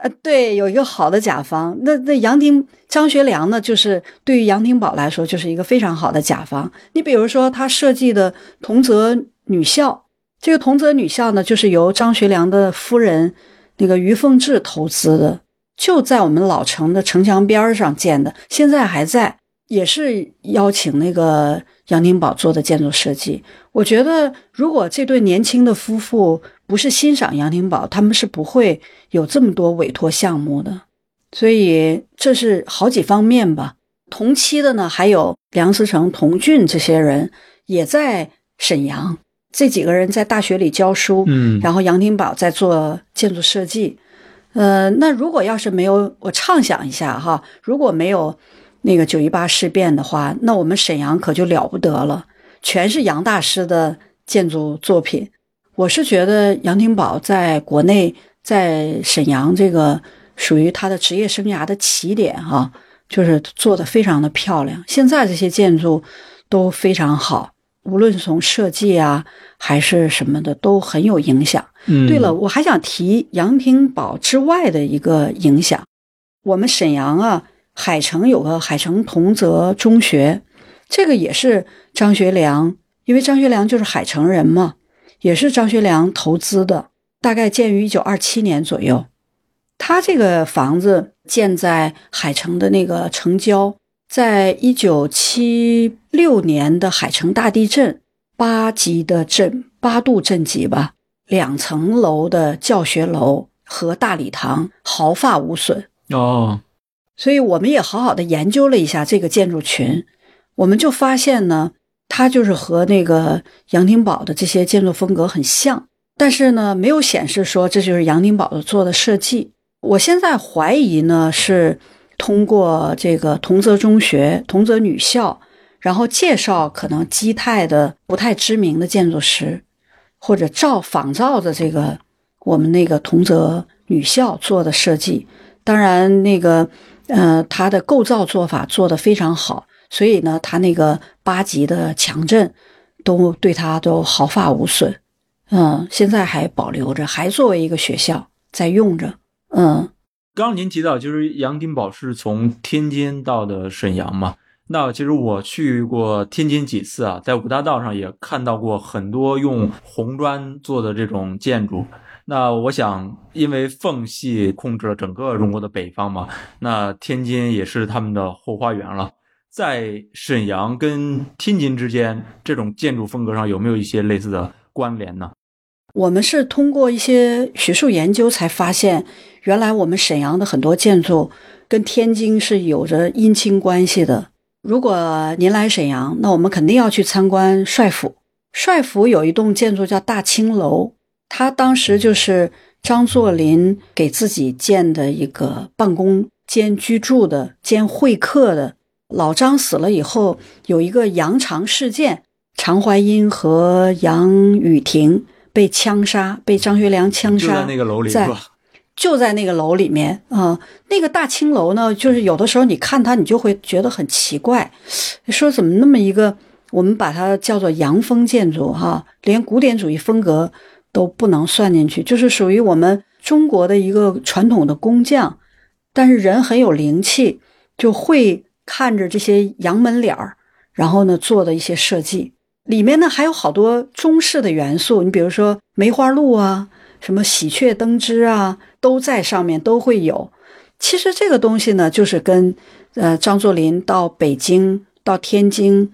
呃，对，有一个好的甲方。那那杨廷张学良呢，就是对于杨廷宝来说，就是一个非常好的甲方。你比如说，他设计的同泽女校，这个同泽女校呢，就是由张学良的夫人那个于凤至投资的，就在我们老城的城墙边上建的，现在还在，也是邀请那个杨廷宝做的建筑设计。我觉得，如果这对年轻的夫妇不是欣赏杨廷宝，他们是不会有这么多委托项目的。所以这是好几方面吧。同期的呢，还有梁思成、童俊这些人也在沈阳，这几个人在大学里教书，嗯然后杨廷宝在做建筑设计。呃，那如果要是没有，我畅想一下哈，如果没有那个九一八事变的话，那我们沈阳可就了不得了，全是杨大师的建筑作品。我是觉得杨廷宝在国内，在沈阳这个属于他的职业生涯的起点哈、就是做的非常的漂亮。现在这些建筑都非常好，无论从设计啊还是什么的，都很有影响。嗯，对了，我还想提杨廷宝之外的一个影响。我们沈阳啊，海城有个海城同泽中学，这个也是张学良，因为张学良就是海城人嘛，也是张学良投资的，大概建于一九二七年左右。他这个房子建在海城的那个城郊，在一九七六年的海城大地震八级的震八度震级吧，两层楼的教学楼和大礼堂毫发无损。哦，所以我们也好好的研究了一下这个建筑群，我们就发现呢，它就是和那个杨廷宝的这些建筑风格很像，但是呢，没有显示说这就是杨廷宝的做的设计。我现在怀疑呢，是通过这个同泽中学、同泽女校，然后介绍可能基泰的不太知名的建筑师，或者照仿照的这个我们那个同泽女校做的设计。当然，那个呃，它的构造做法做得非常好，所以呢，它那个八级的强震都对它都毫发无损。嗯，现在还保留着，还作为一个学校在用着。嗯，刚您提到，就是杨丁宝是从天津到的沈阳嘛？那其实我去过天津几次啊，在五大道上也看到过很多用红砖做的这种建筑。那我想，因为奉系控制了整个中国的北方嘛，那天津也是他们的后花园了。在沈阳跟天津之间，这种建筑风格上有没有一些类似的关联呢？我们是通过一些学术研究才发现，原来我们沈阳的很多建筑跟天津是有着姻亲关系的。如果您来沈阳，那我们肯定要去参观帅府。帅府有一栋建筑叫大青楼，它当时就是张作霖给自己建的一个办公兼居住的兼会客的。老张死了以后，有一个杨长事件，常怀英和杨雨婷被枪杀，被张学良枪杀，就在那个楼里在吧？就在那个楼里面啊、那个大青楼呢，就是有的时候你看它，你就会觉得很奇怪，说怎么那么一个我们把它叫做洋风建筑哈，连古典主义风格都不能算进去，就是属于我们中国的一个传统的工匠，但是人很有灵气，就会看着这些洋门脸儿，然后呢做的一些设计。里面呢还有好多中式的元素，你比如说梅花鹿啊，什么喜鹊登枝啊，都在上面都会有。其实这个东西呢，就是跟呃张作霖到北京到天津，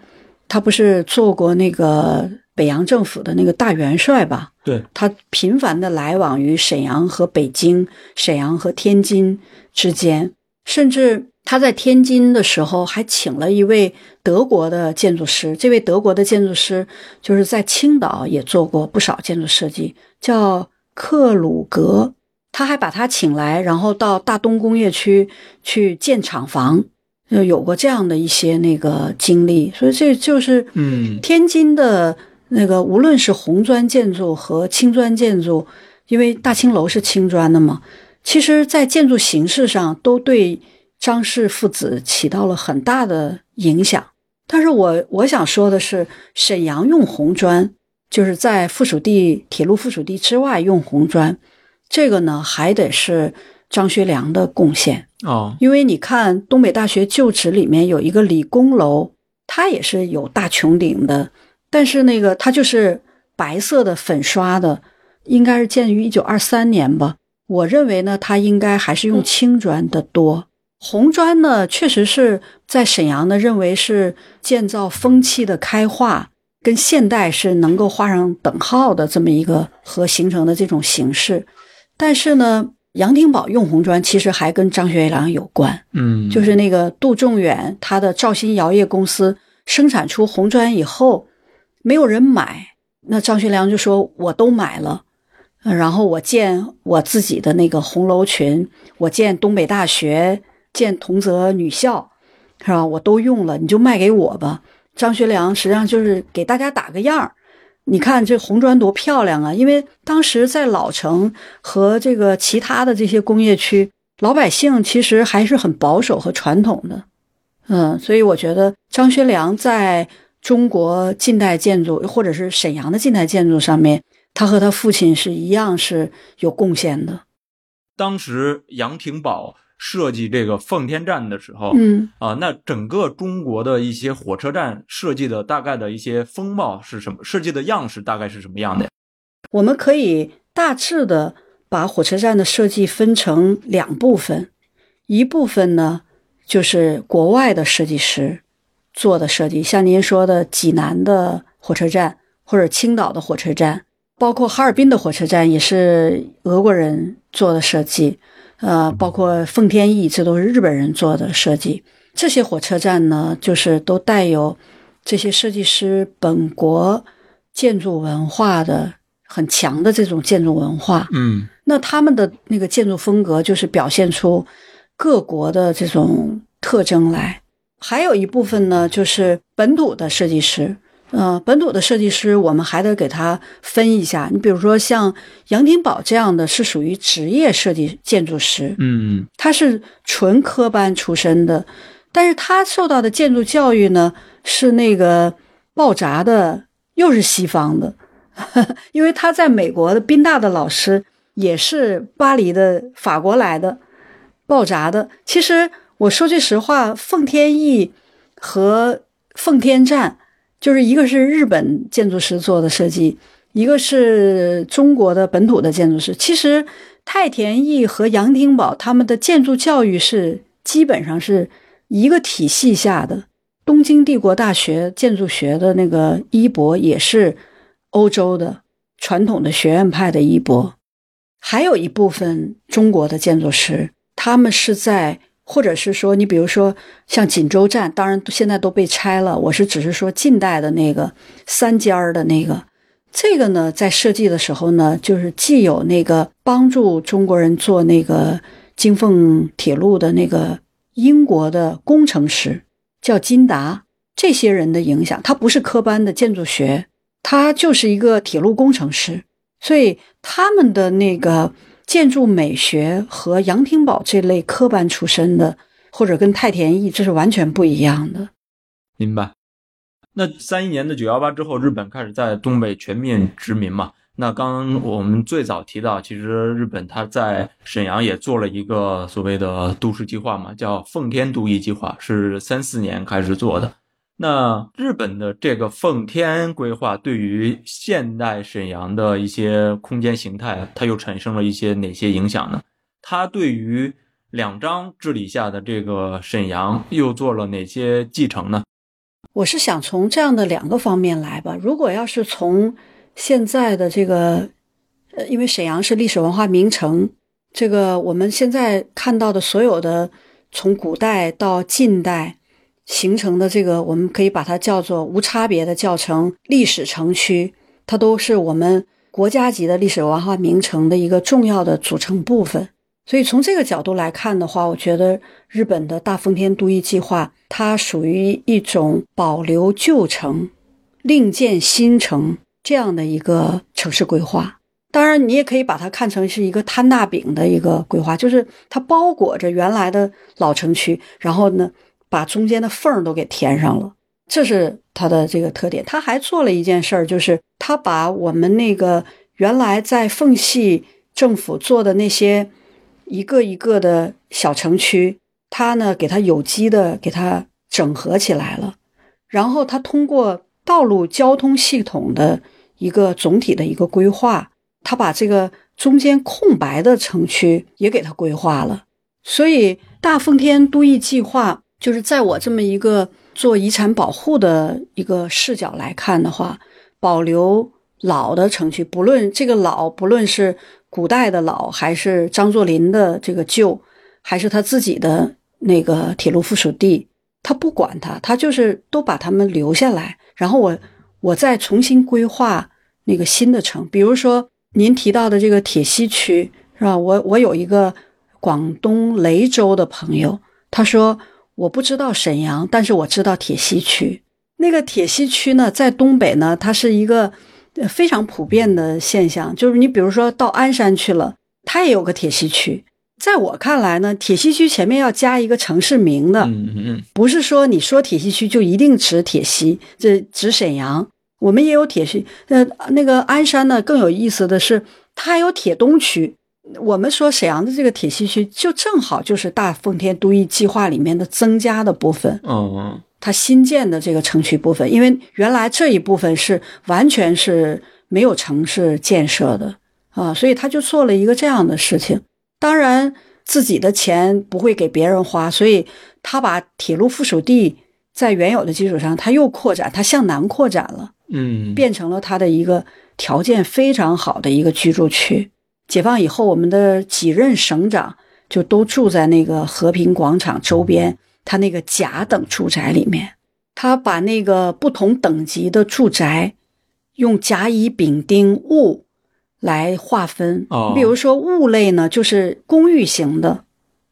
他不是做过那个北洋政府的那个大元帅吧？对，他频繁的来往于沈阳和北京、沈阳和天津之间，甚至他在天津的时候还请了一位德国的建筑师。这位德国的建筑师就是在青岛也做过不少建筑设计，叫克鲁格。他还把他请来，然后到大东工业区去建厂房，就有过这样的一些那个经历。所以这就是嗯天津的那个，无论是红砖建筑和青砖建筑，因为大青楼是青砖的嘛，其实在建筑形式上都对张氏父子起到了很大的影响。但是我我想说的是，沈阳用红砖，就是在附属地铁路附属地之外用红砖。这个呢，还得是张学良的贡献哦，因为你看东北大学旧址里面有一个理工楼，它也是有大穹顶的，但是那个它就是白色的粉刷的，应该是建于一九二三年吧。我认为呢，它应该还是用青砖的多，红砖呢，确实是在沈阳呢认为是建造风气的开化，跟现代是能够画上等号的这么一个和形成的这种形式。但是呢，杨廷宝用红砖其实还跟张学良有关，嗯，就是那个杜仲远他的兆新窑业公司生产出红砖以后，没有人买，那张学良就说我都买了，然后我建我自己的那个红楼群，我建东北大学，建同泽女校，是吧？我都用了，你就卖给我吧。张学良实际上就是给大家打个样儿。你看这红砖多漂亮啊！因为当时在老城和这个其他的这些工业区，老百姓其实还是很保守和传统的，嗯，所以我觉得张学良在中国近代建筑或者是沈阳的近代建筑上面，他和他父亲是一样是有贡献的。当时杨廷宝。设计这个奉天站的时候，嗯啊，那整个中国的一些火车站设计的大概的一些风貌是什么？设计的样式大概是什么样的？我们可以大致的把火车站的设计分成两部分，一部分呢就是国外的设计师做的设计，像您说的济南的火车站或者青岛的火车站，包括哈尔滨的火车站也是俄国人做的设计。呃，包括奉天驿，这都是日本人做的设计。这些火车站呢，就是都带有这些设计师本国建筑文化的很强的这种建筑文化。嗯，那他们的那个建筑风格，就是表现出各国的这种特征来。还有一部分呢，就是本土的设计师。呃，本土的设计师，我们还得给他分一下。你比如说，像杨廷宝这样的是属于职业设计建筑师，嗯，他是纯科班出身的，但是他受到的建筑教育呢是那个爆炸的，又是西方的，因为他在美国的宾大的老师也是巴黎的法国来的爆炸的。其实我说句实话，奉天翼和奉天站。就是一个是日本建筑师做的设计，一个是中国的本土的建筑师。其实太田翼和杨廷宝他们的建筑教育是基本上是一个体系下的。东京帝国大学建筑学的那个衣钵也是欧洲的传统的学院派的衣钵，还有一部分中国的建筑师，他们是在。或者是说，你比如说像锦州站，当然现在都被拆了。我是只是说近代的那个三间儿的那个，这个呢，在设计的时候呢，就是既有那个帮助中国人做那个京凤铁路的那个英国的工程师叫金达，这些人的影响，他不是科班的建筑学，他就是一个铁路工程师，所以他们的那个。建筑美学和杨廷宝这类科班出身的，或者跟太田翼，这是完全不一样的。明白。那三一年的九幺八之后，日本开始在东北全面殖民嘛。那刚我们最早提到，其实日本它在沈阳也做了一个所谓的都市计划嘛，叫奉天都邑计划，是三四年开始做的。那日本的这个奉天规划对于现代沈阳的一些空间形态，它又产生了一些哪些影响呢？它对于两张治理下的这个沈阳又做了哪些继承呢？我是想从这样的两个方面来吧。如果要是从现在的这个，呃，因为沈阳是历史文化名城，这个我们现在看到的所有的从古代到近代形成的这个，我们可以把它叫做无差别的叫成历史城区，它都是我们国家级的历史文化名城的一个重要的组成部分。所以从这个角度来看的话，我觉得日本的大丰天都邑计划，它属于一种保留旧城，另建新城。这样的一个城市规划，当然你也可以把它看成是一个摊大饼的一个规划，就是它包裹着原来的老城区，然后呢，把中间的缝都给填上了，这是它的这个特点。他还做了一件事儿，就是他把我们那个原来在奉系政府做的那些一个一个的小城区，他呢给它有机的给它整合起来了，然后他通过道路交通系统的。一个总体的一个规划，他把这个中间空白的城区也给他规划了。所以大奉天都邑计划，就是在我这么一个做遗产保护的一个视角来看的话，保留老的城区，不论这个老，不论是古代的老，还是张作霖的这个旧，还是他自己的那个铁路附属地，他不管他，他就是都把他们留下来，然后我。我再重新规划那个新的城，比如说您提到的这个铁西区，是吧？我我有一个广东雷州的朋友，他说我不知道沈阳，但是我知道铁西区。那个铁西区呢，在东北呢，它是一个非常普遍的现象，就是你比如说到鞍山去了，它也有个铁西区。在我看来呢，铁西区前面要加一个城市名的，嗯嗯，不是说你说铁西区就一定指铁西，这指沈阳。我们也有铁西，呃，那个鞍山呢更有意思的是，它还有铁东区。我们说沈阳的这个铁西区，就正好就是大奉天都邑计划里面的增加的部分。嗯，它新建的这个城区部分，因为原来这一部分是完全是没有城市建设的啊，所以他就做了一个这样的事情。当然，自己的钱不会给别人花，所以他把铁路附属地在原有的基础上，他又扩展，他向南扩展了。嗯，变成了他的一个条件非常好的一个居住区。解放以后，我们的几任省长就都住在那个和平广场周边，他那个甲等住宅里面。他把那个不同等级的住宅用甲乙丙丁戊来划分。哦，比如说戊类呢，就是公寓型的，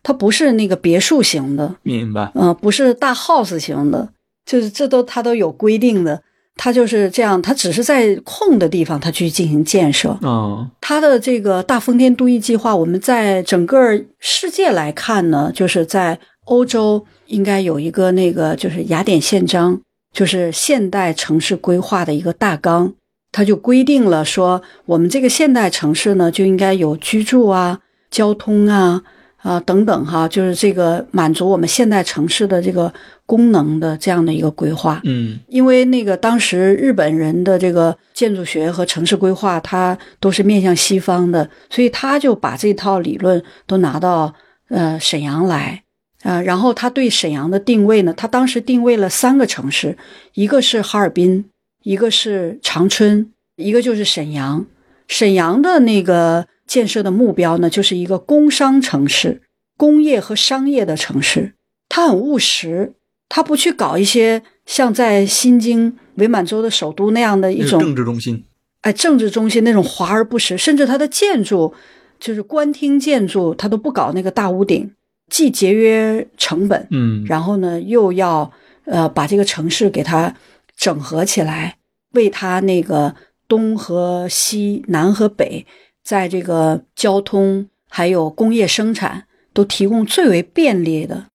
它不是那个别墅型的。明白。嗯，不是大 house 型的，就是这都它都有规定的。他就是这样，他只是在空的地方，他去进行建设。嗯，他的这个大奉天都邑计划，我们在整个世界来看呢，就是在欧洲应该有一个那个就是雅典宪章，就是现代城市规划的一个大纲，它就规定了说，我们这个现代城市呢就应该有居住啊、交通啊。啊，等等哈，就是这个满足我们现代城市的这个功能的这样的一个规划。嗯，因为那个当时日本人的这个建筑学和城市规划，它都是面向西方的，所以他就把这套理论都拿到呃沈阳来啊。然后他对沈阳的定位呢，他当时定位了三个城市，一个是哈尔滨，一个是长春，一个就是沈阳。沈阳的那个。建设的目标呢，就是一个工商城市，工业和商业的城市。它很务实，它不去搞一些像在新京伪满洲的首都那样的一种政治中心。哎，政治中心那种华而不实，甚至它的建筑就是官厅建筑，它都不搞那个大屋顶，既节约成本，嗯，然后呢又要呃把这个城市给它整合起来，为它那个东和西、南和北。在这个交通还有工业生产都提供最为便利的，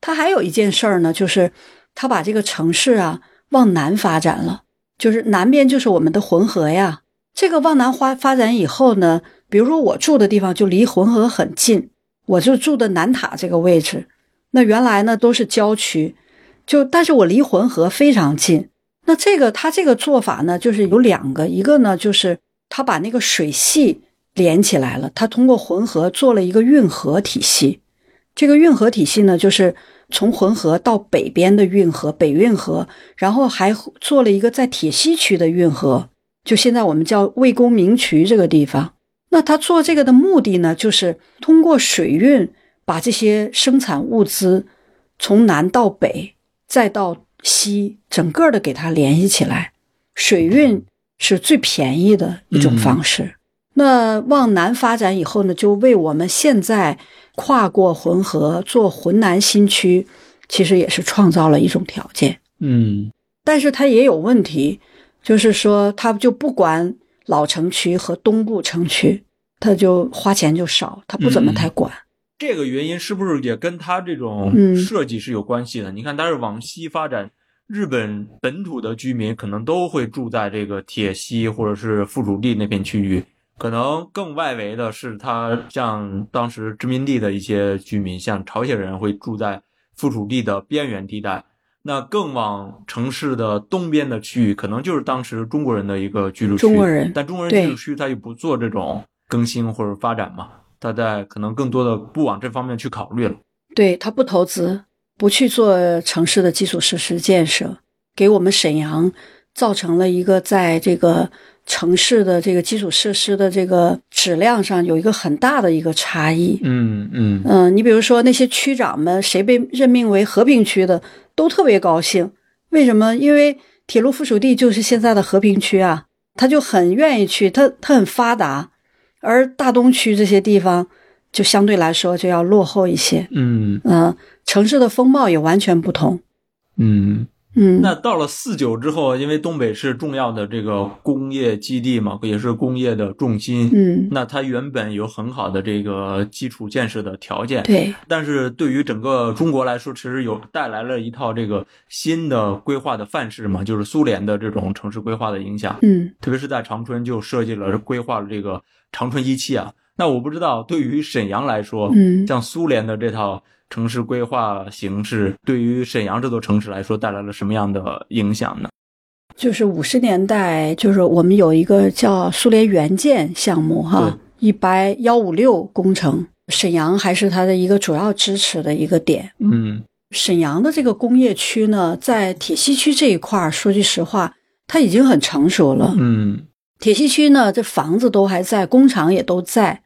他还有一件事儿呢，就是他把这个城市啊往南发展了，就是南边就是我们的浑河呀。这个往南发发展以后呢，比如说我住的地方就离浑河很近，我就住的南塔这个位置。那原来呢都是郊区，就但是我离浑河非常近。那这个他这个做法呢，就是有两个，一个呢就是他把那个水系连起来了，他通过浑河做了一个运河体系。这个运河体系呢，就是从浑河到北边的运河北运河，然后还做了一个在铁西区的运河。就现在我们叫魏公明渠这个地方，那他做这个的目的呢，就是通过水运把这些生产物资从南到北，再到西，整个的给它联系起来。水运是最便宜的一种方式。那往南发展以后呢，就为我们现在跨过浑河做浑南新区，其实也是创造了一种条件。嗯，但是它也有问题。就是说，它就不管老城区和东部城区，它就花钱就少，它不怎么太管。这个原因是不是也跟它这种设计是有关系的？你看，它是往西发展，日本本土的居民可能都会住在这个铁西或者是附属地那片区域，可能更外围的是他像当时殖民地的一些居民，像朝鲜人会住在附属地的边缘地带。那更往城市的东边的区域，可能就是当时中国人的一个居住区。中国人，但中国人居住区他就不做这种更新或者发展嘛，他在可能更多的不往这方面去考虑了。对他不投资，不去做城市的基础设施建设，给我们沈阳造成了一个在这个。城市的这个基础设施的这个质量上有一个很大的一个差异。嗯嗯嗯，你比如说那些区长们，谁被任命为和平区的，都特别高兴。为什么？因为铁路附属地就是现在的和平区啊，他就很愿意去，他他很发达。而大东区这些地方就相对来说就要落后一些。嗯嗯，城市的风貌也完全不同。嗯。嗯，那到了四九之后，因为东北是重要的这个工业基地嘛，也是工业的重心。嗯，那它原本有很好的这个基础建设的条件。对，但是对于整个中国来说，其实有带来了一套这个新的规划的范式嘛，就是苏联的这种城市规划的影响。嗯，特别是在长春就设计了规划了这个长春一期啊。那我不知道对于沈阳来说，嗯，像苏联的这套。城市规划形式对于沈阳这座城市来说带来了什么样的影响呢？就是五十年代，就是我们有一个叫苏联援建项目，哈，一百幺五六工程，沈阳还是它的一个主要支持的一个点。嗯，沈阳的这个工业区呢，在铁西区这一块儿，说句实话，它已经很成熟了。嗯，铁西区呢，这房子都还在，工厂也都在，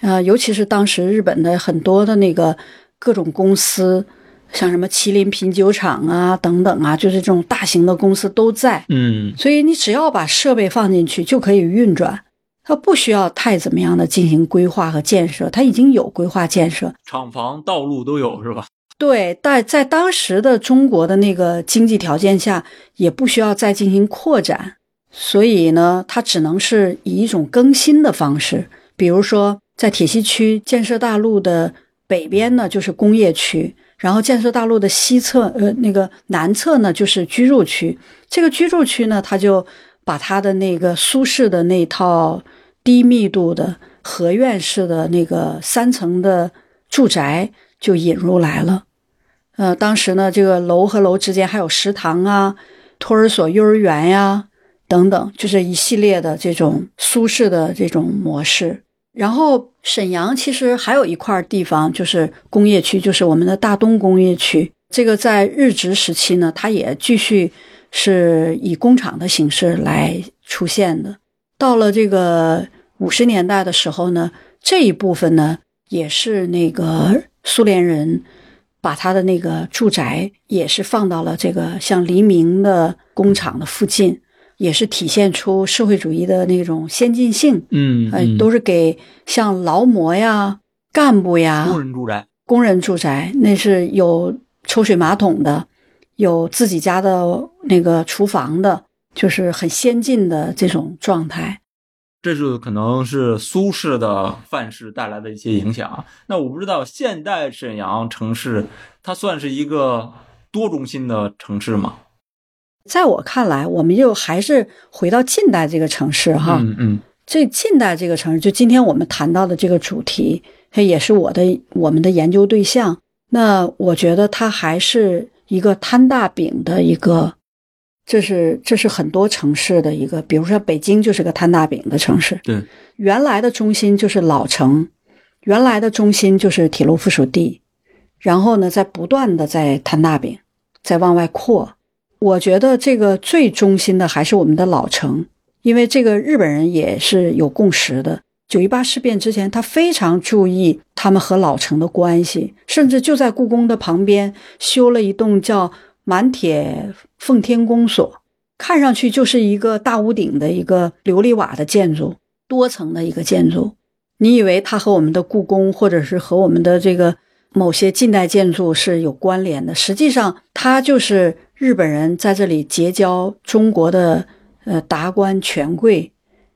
呃，尤其是当时日本的很多的那个。各种公司，像什么麒麟品酒厂啊等等啊，就是这种大型的公司都在。嗯，所以你只要把设备放进去就可以运转，它不需要太怎么样的进行规划和建设，它已经有规划建设，厂房、道路都有是吧？对，但在当时的中国的那个经济条件下，也不需要再进行扩展，所以呢，它只能是以一种更新的方式，比如说在铁西区建设大路的。北边呢就是工业区，然后建设大路的西侧，呃，那个南侧呢就是居住区。这个居住区呢，他就把他的那个苏式的那套低密度的合院式的那个三层的住宅就引入来了。呃，当时呢，这个楼和楼之间还有食堂啊、托儿所、幼儿园呀等等，就是一系列的这种苏式的这种模式。然后沈阳其实还有一块地方，就是工业区，就是我们的大东工业区。这个在日殖时期呢，它也继续是以工厂的形式来出现的。到了这个五十年代的时候呢，这一部分呢，也是那个苏联人把他的那个住宅也是放到了这个像黎明的工厂的附近。也是体现出社会主义的那种先进性，嗯，哎，都是给像劳模呀、干部呀、工人住宅、工人住宅，那是有抽水马桶的，有自己家的那个厨房的，就是很先进的这种状态。这就可能是苏式的范式带来的一些影响。那我不知道现代沈阳城市它算是一个多中心的城市吗？在我看来，我们又还是回到近代这个城市哈。嗯嗯这近代这个城市，就今天我们谈到的这个主题，它也是我的我们的研究对象。那我觉得它还是一个摊大饼的一个，这是这是很多城市的一个，比如说北京就是个摊大饼的城市。对，原来的中心就是老城，原来的中心就是铁路附属地，然后呢，在不断的在摊大饼，在往外扩。我觉得这个最中心的还是我们的老城，因为这个日本人也是有共识的。九一八事变之前，他非常注意他们和老城的关系，甚至就在故宫的旁边修了一栋叫满铁奉天宫所，看上去就是一个大屋顶的一个琉璃瓦的建筑，多层的一个建筑。你以为它和我们的故宫，或者是和我们的这个某些近代建筑是有关联的？实际上，它就是日本人在这里结交中国的呃达官权贵。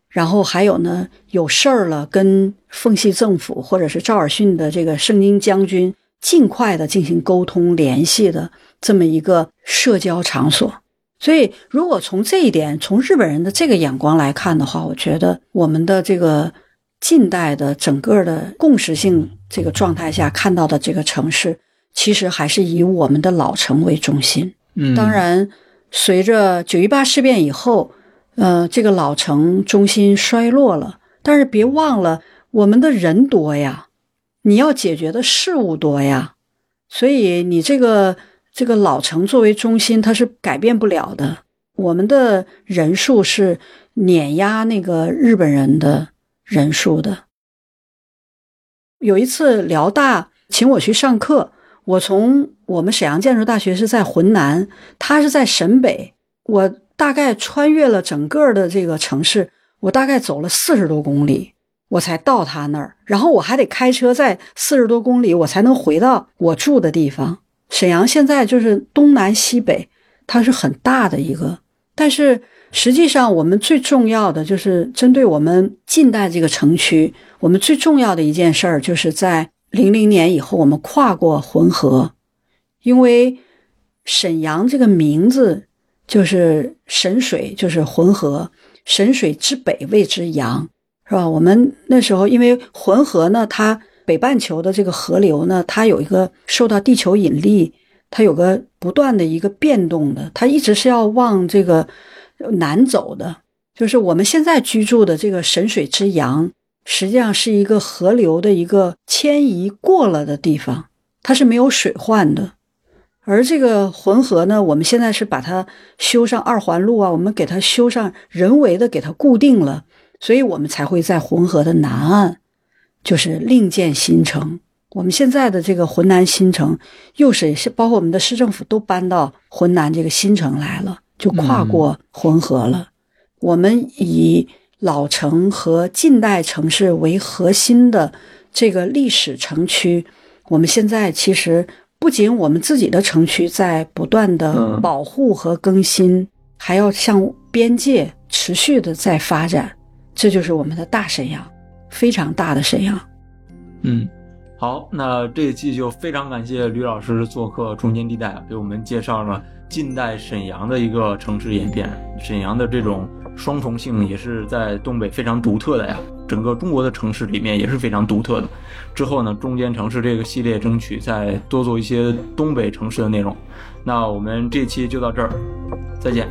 然后还有呢，有事儿了，跟奉系政府或者是赵尔巽的这个圣经将军尽快的进行沟通联系的这么一个社交场所。所以，如果从这一点，从日本人的这个眼光来看的话，我觉得我们的这个近代的整个的共识性这个状态下看到的这个城市，其实还是以我们的老城为中心。当然，随着九一八事变以后。呃，这个老城中心衰落了，但是别忘了，我们的人多呀，你要解决的事物多呀，所以你这个这个老城作为中心，它是改变不了的。我们的人数是碾压那个日本人的人数的。有一次辽大请我去上课，我从我们沈阳建筑大学是在浑南，他是在沈北，我。大概穿越了整个的这个城市，我大概走了四十多公里，我才到他那儿。然后我还得开车在四十多公里，我才能回到我住的地方。沈阳现在就是东南西北，它是很大的一个。但是实际上，我们最重要的就是针对我们近代这个城区，我们最重要的一件事儿，就是在零零年以后，我们跨过浑河，因为沈阳这个名字。就是沈水，就是浑河。沈水之北谓之阳，是吧？我们那时候因为浑河呢，它北半球的这个河流呢，它有一个受到地球引力，它有个不断的一个变动的，它一直是要往这个南走的。就是我们现在居住的这个沈水之阳，实际上是一个河流的一个迁移过了的地方，它是没有水患的。而这个浑河呢，我们现在是把它修上二环路啊，我们给它修上人为的给它固定了，所以我们才会在浑河的南岸，就是另建新城。我们现在的这个浑南新城，又是包括我们的市政府都搬到浑南这个新城来了，就跨过浑河了。我们以老城和近代城市为核心的这个历史城区，我们现在其实。不仅我们自己的城区在不断的保护和更新，还要向边界持续的在发展，这就是我们的大沈阳，非常大的沈阳。嗯，好，那这一期就非常感谢吕老师做客中间地带，给我们介绍了近代沈阳的一个城市演变，沈阳的这种。双重性也是在东北非常独特的呀，整个中国的城市里面也是非常独特的。之后呢，中间城市这个系列争取再多做一些东北城市的内容。那我们这期就到这儿，再见。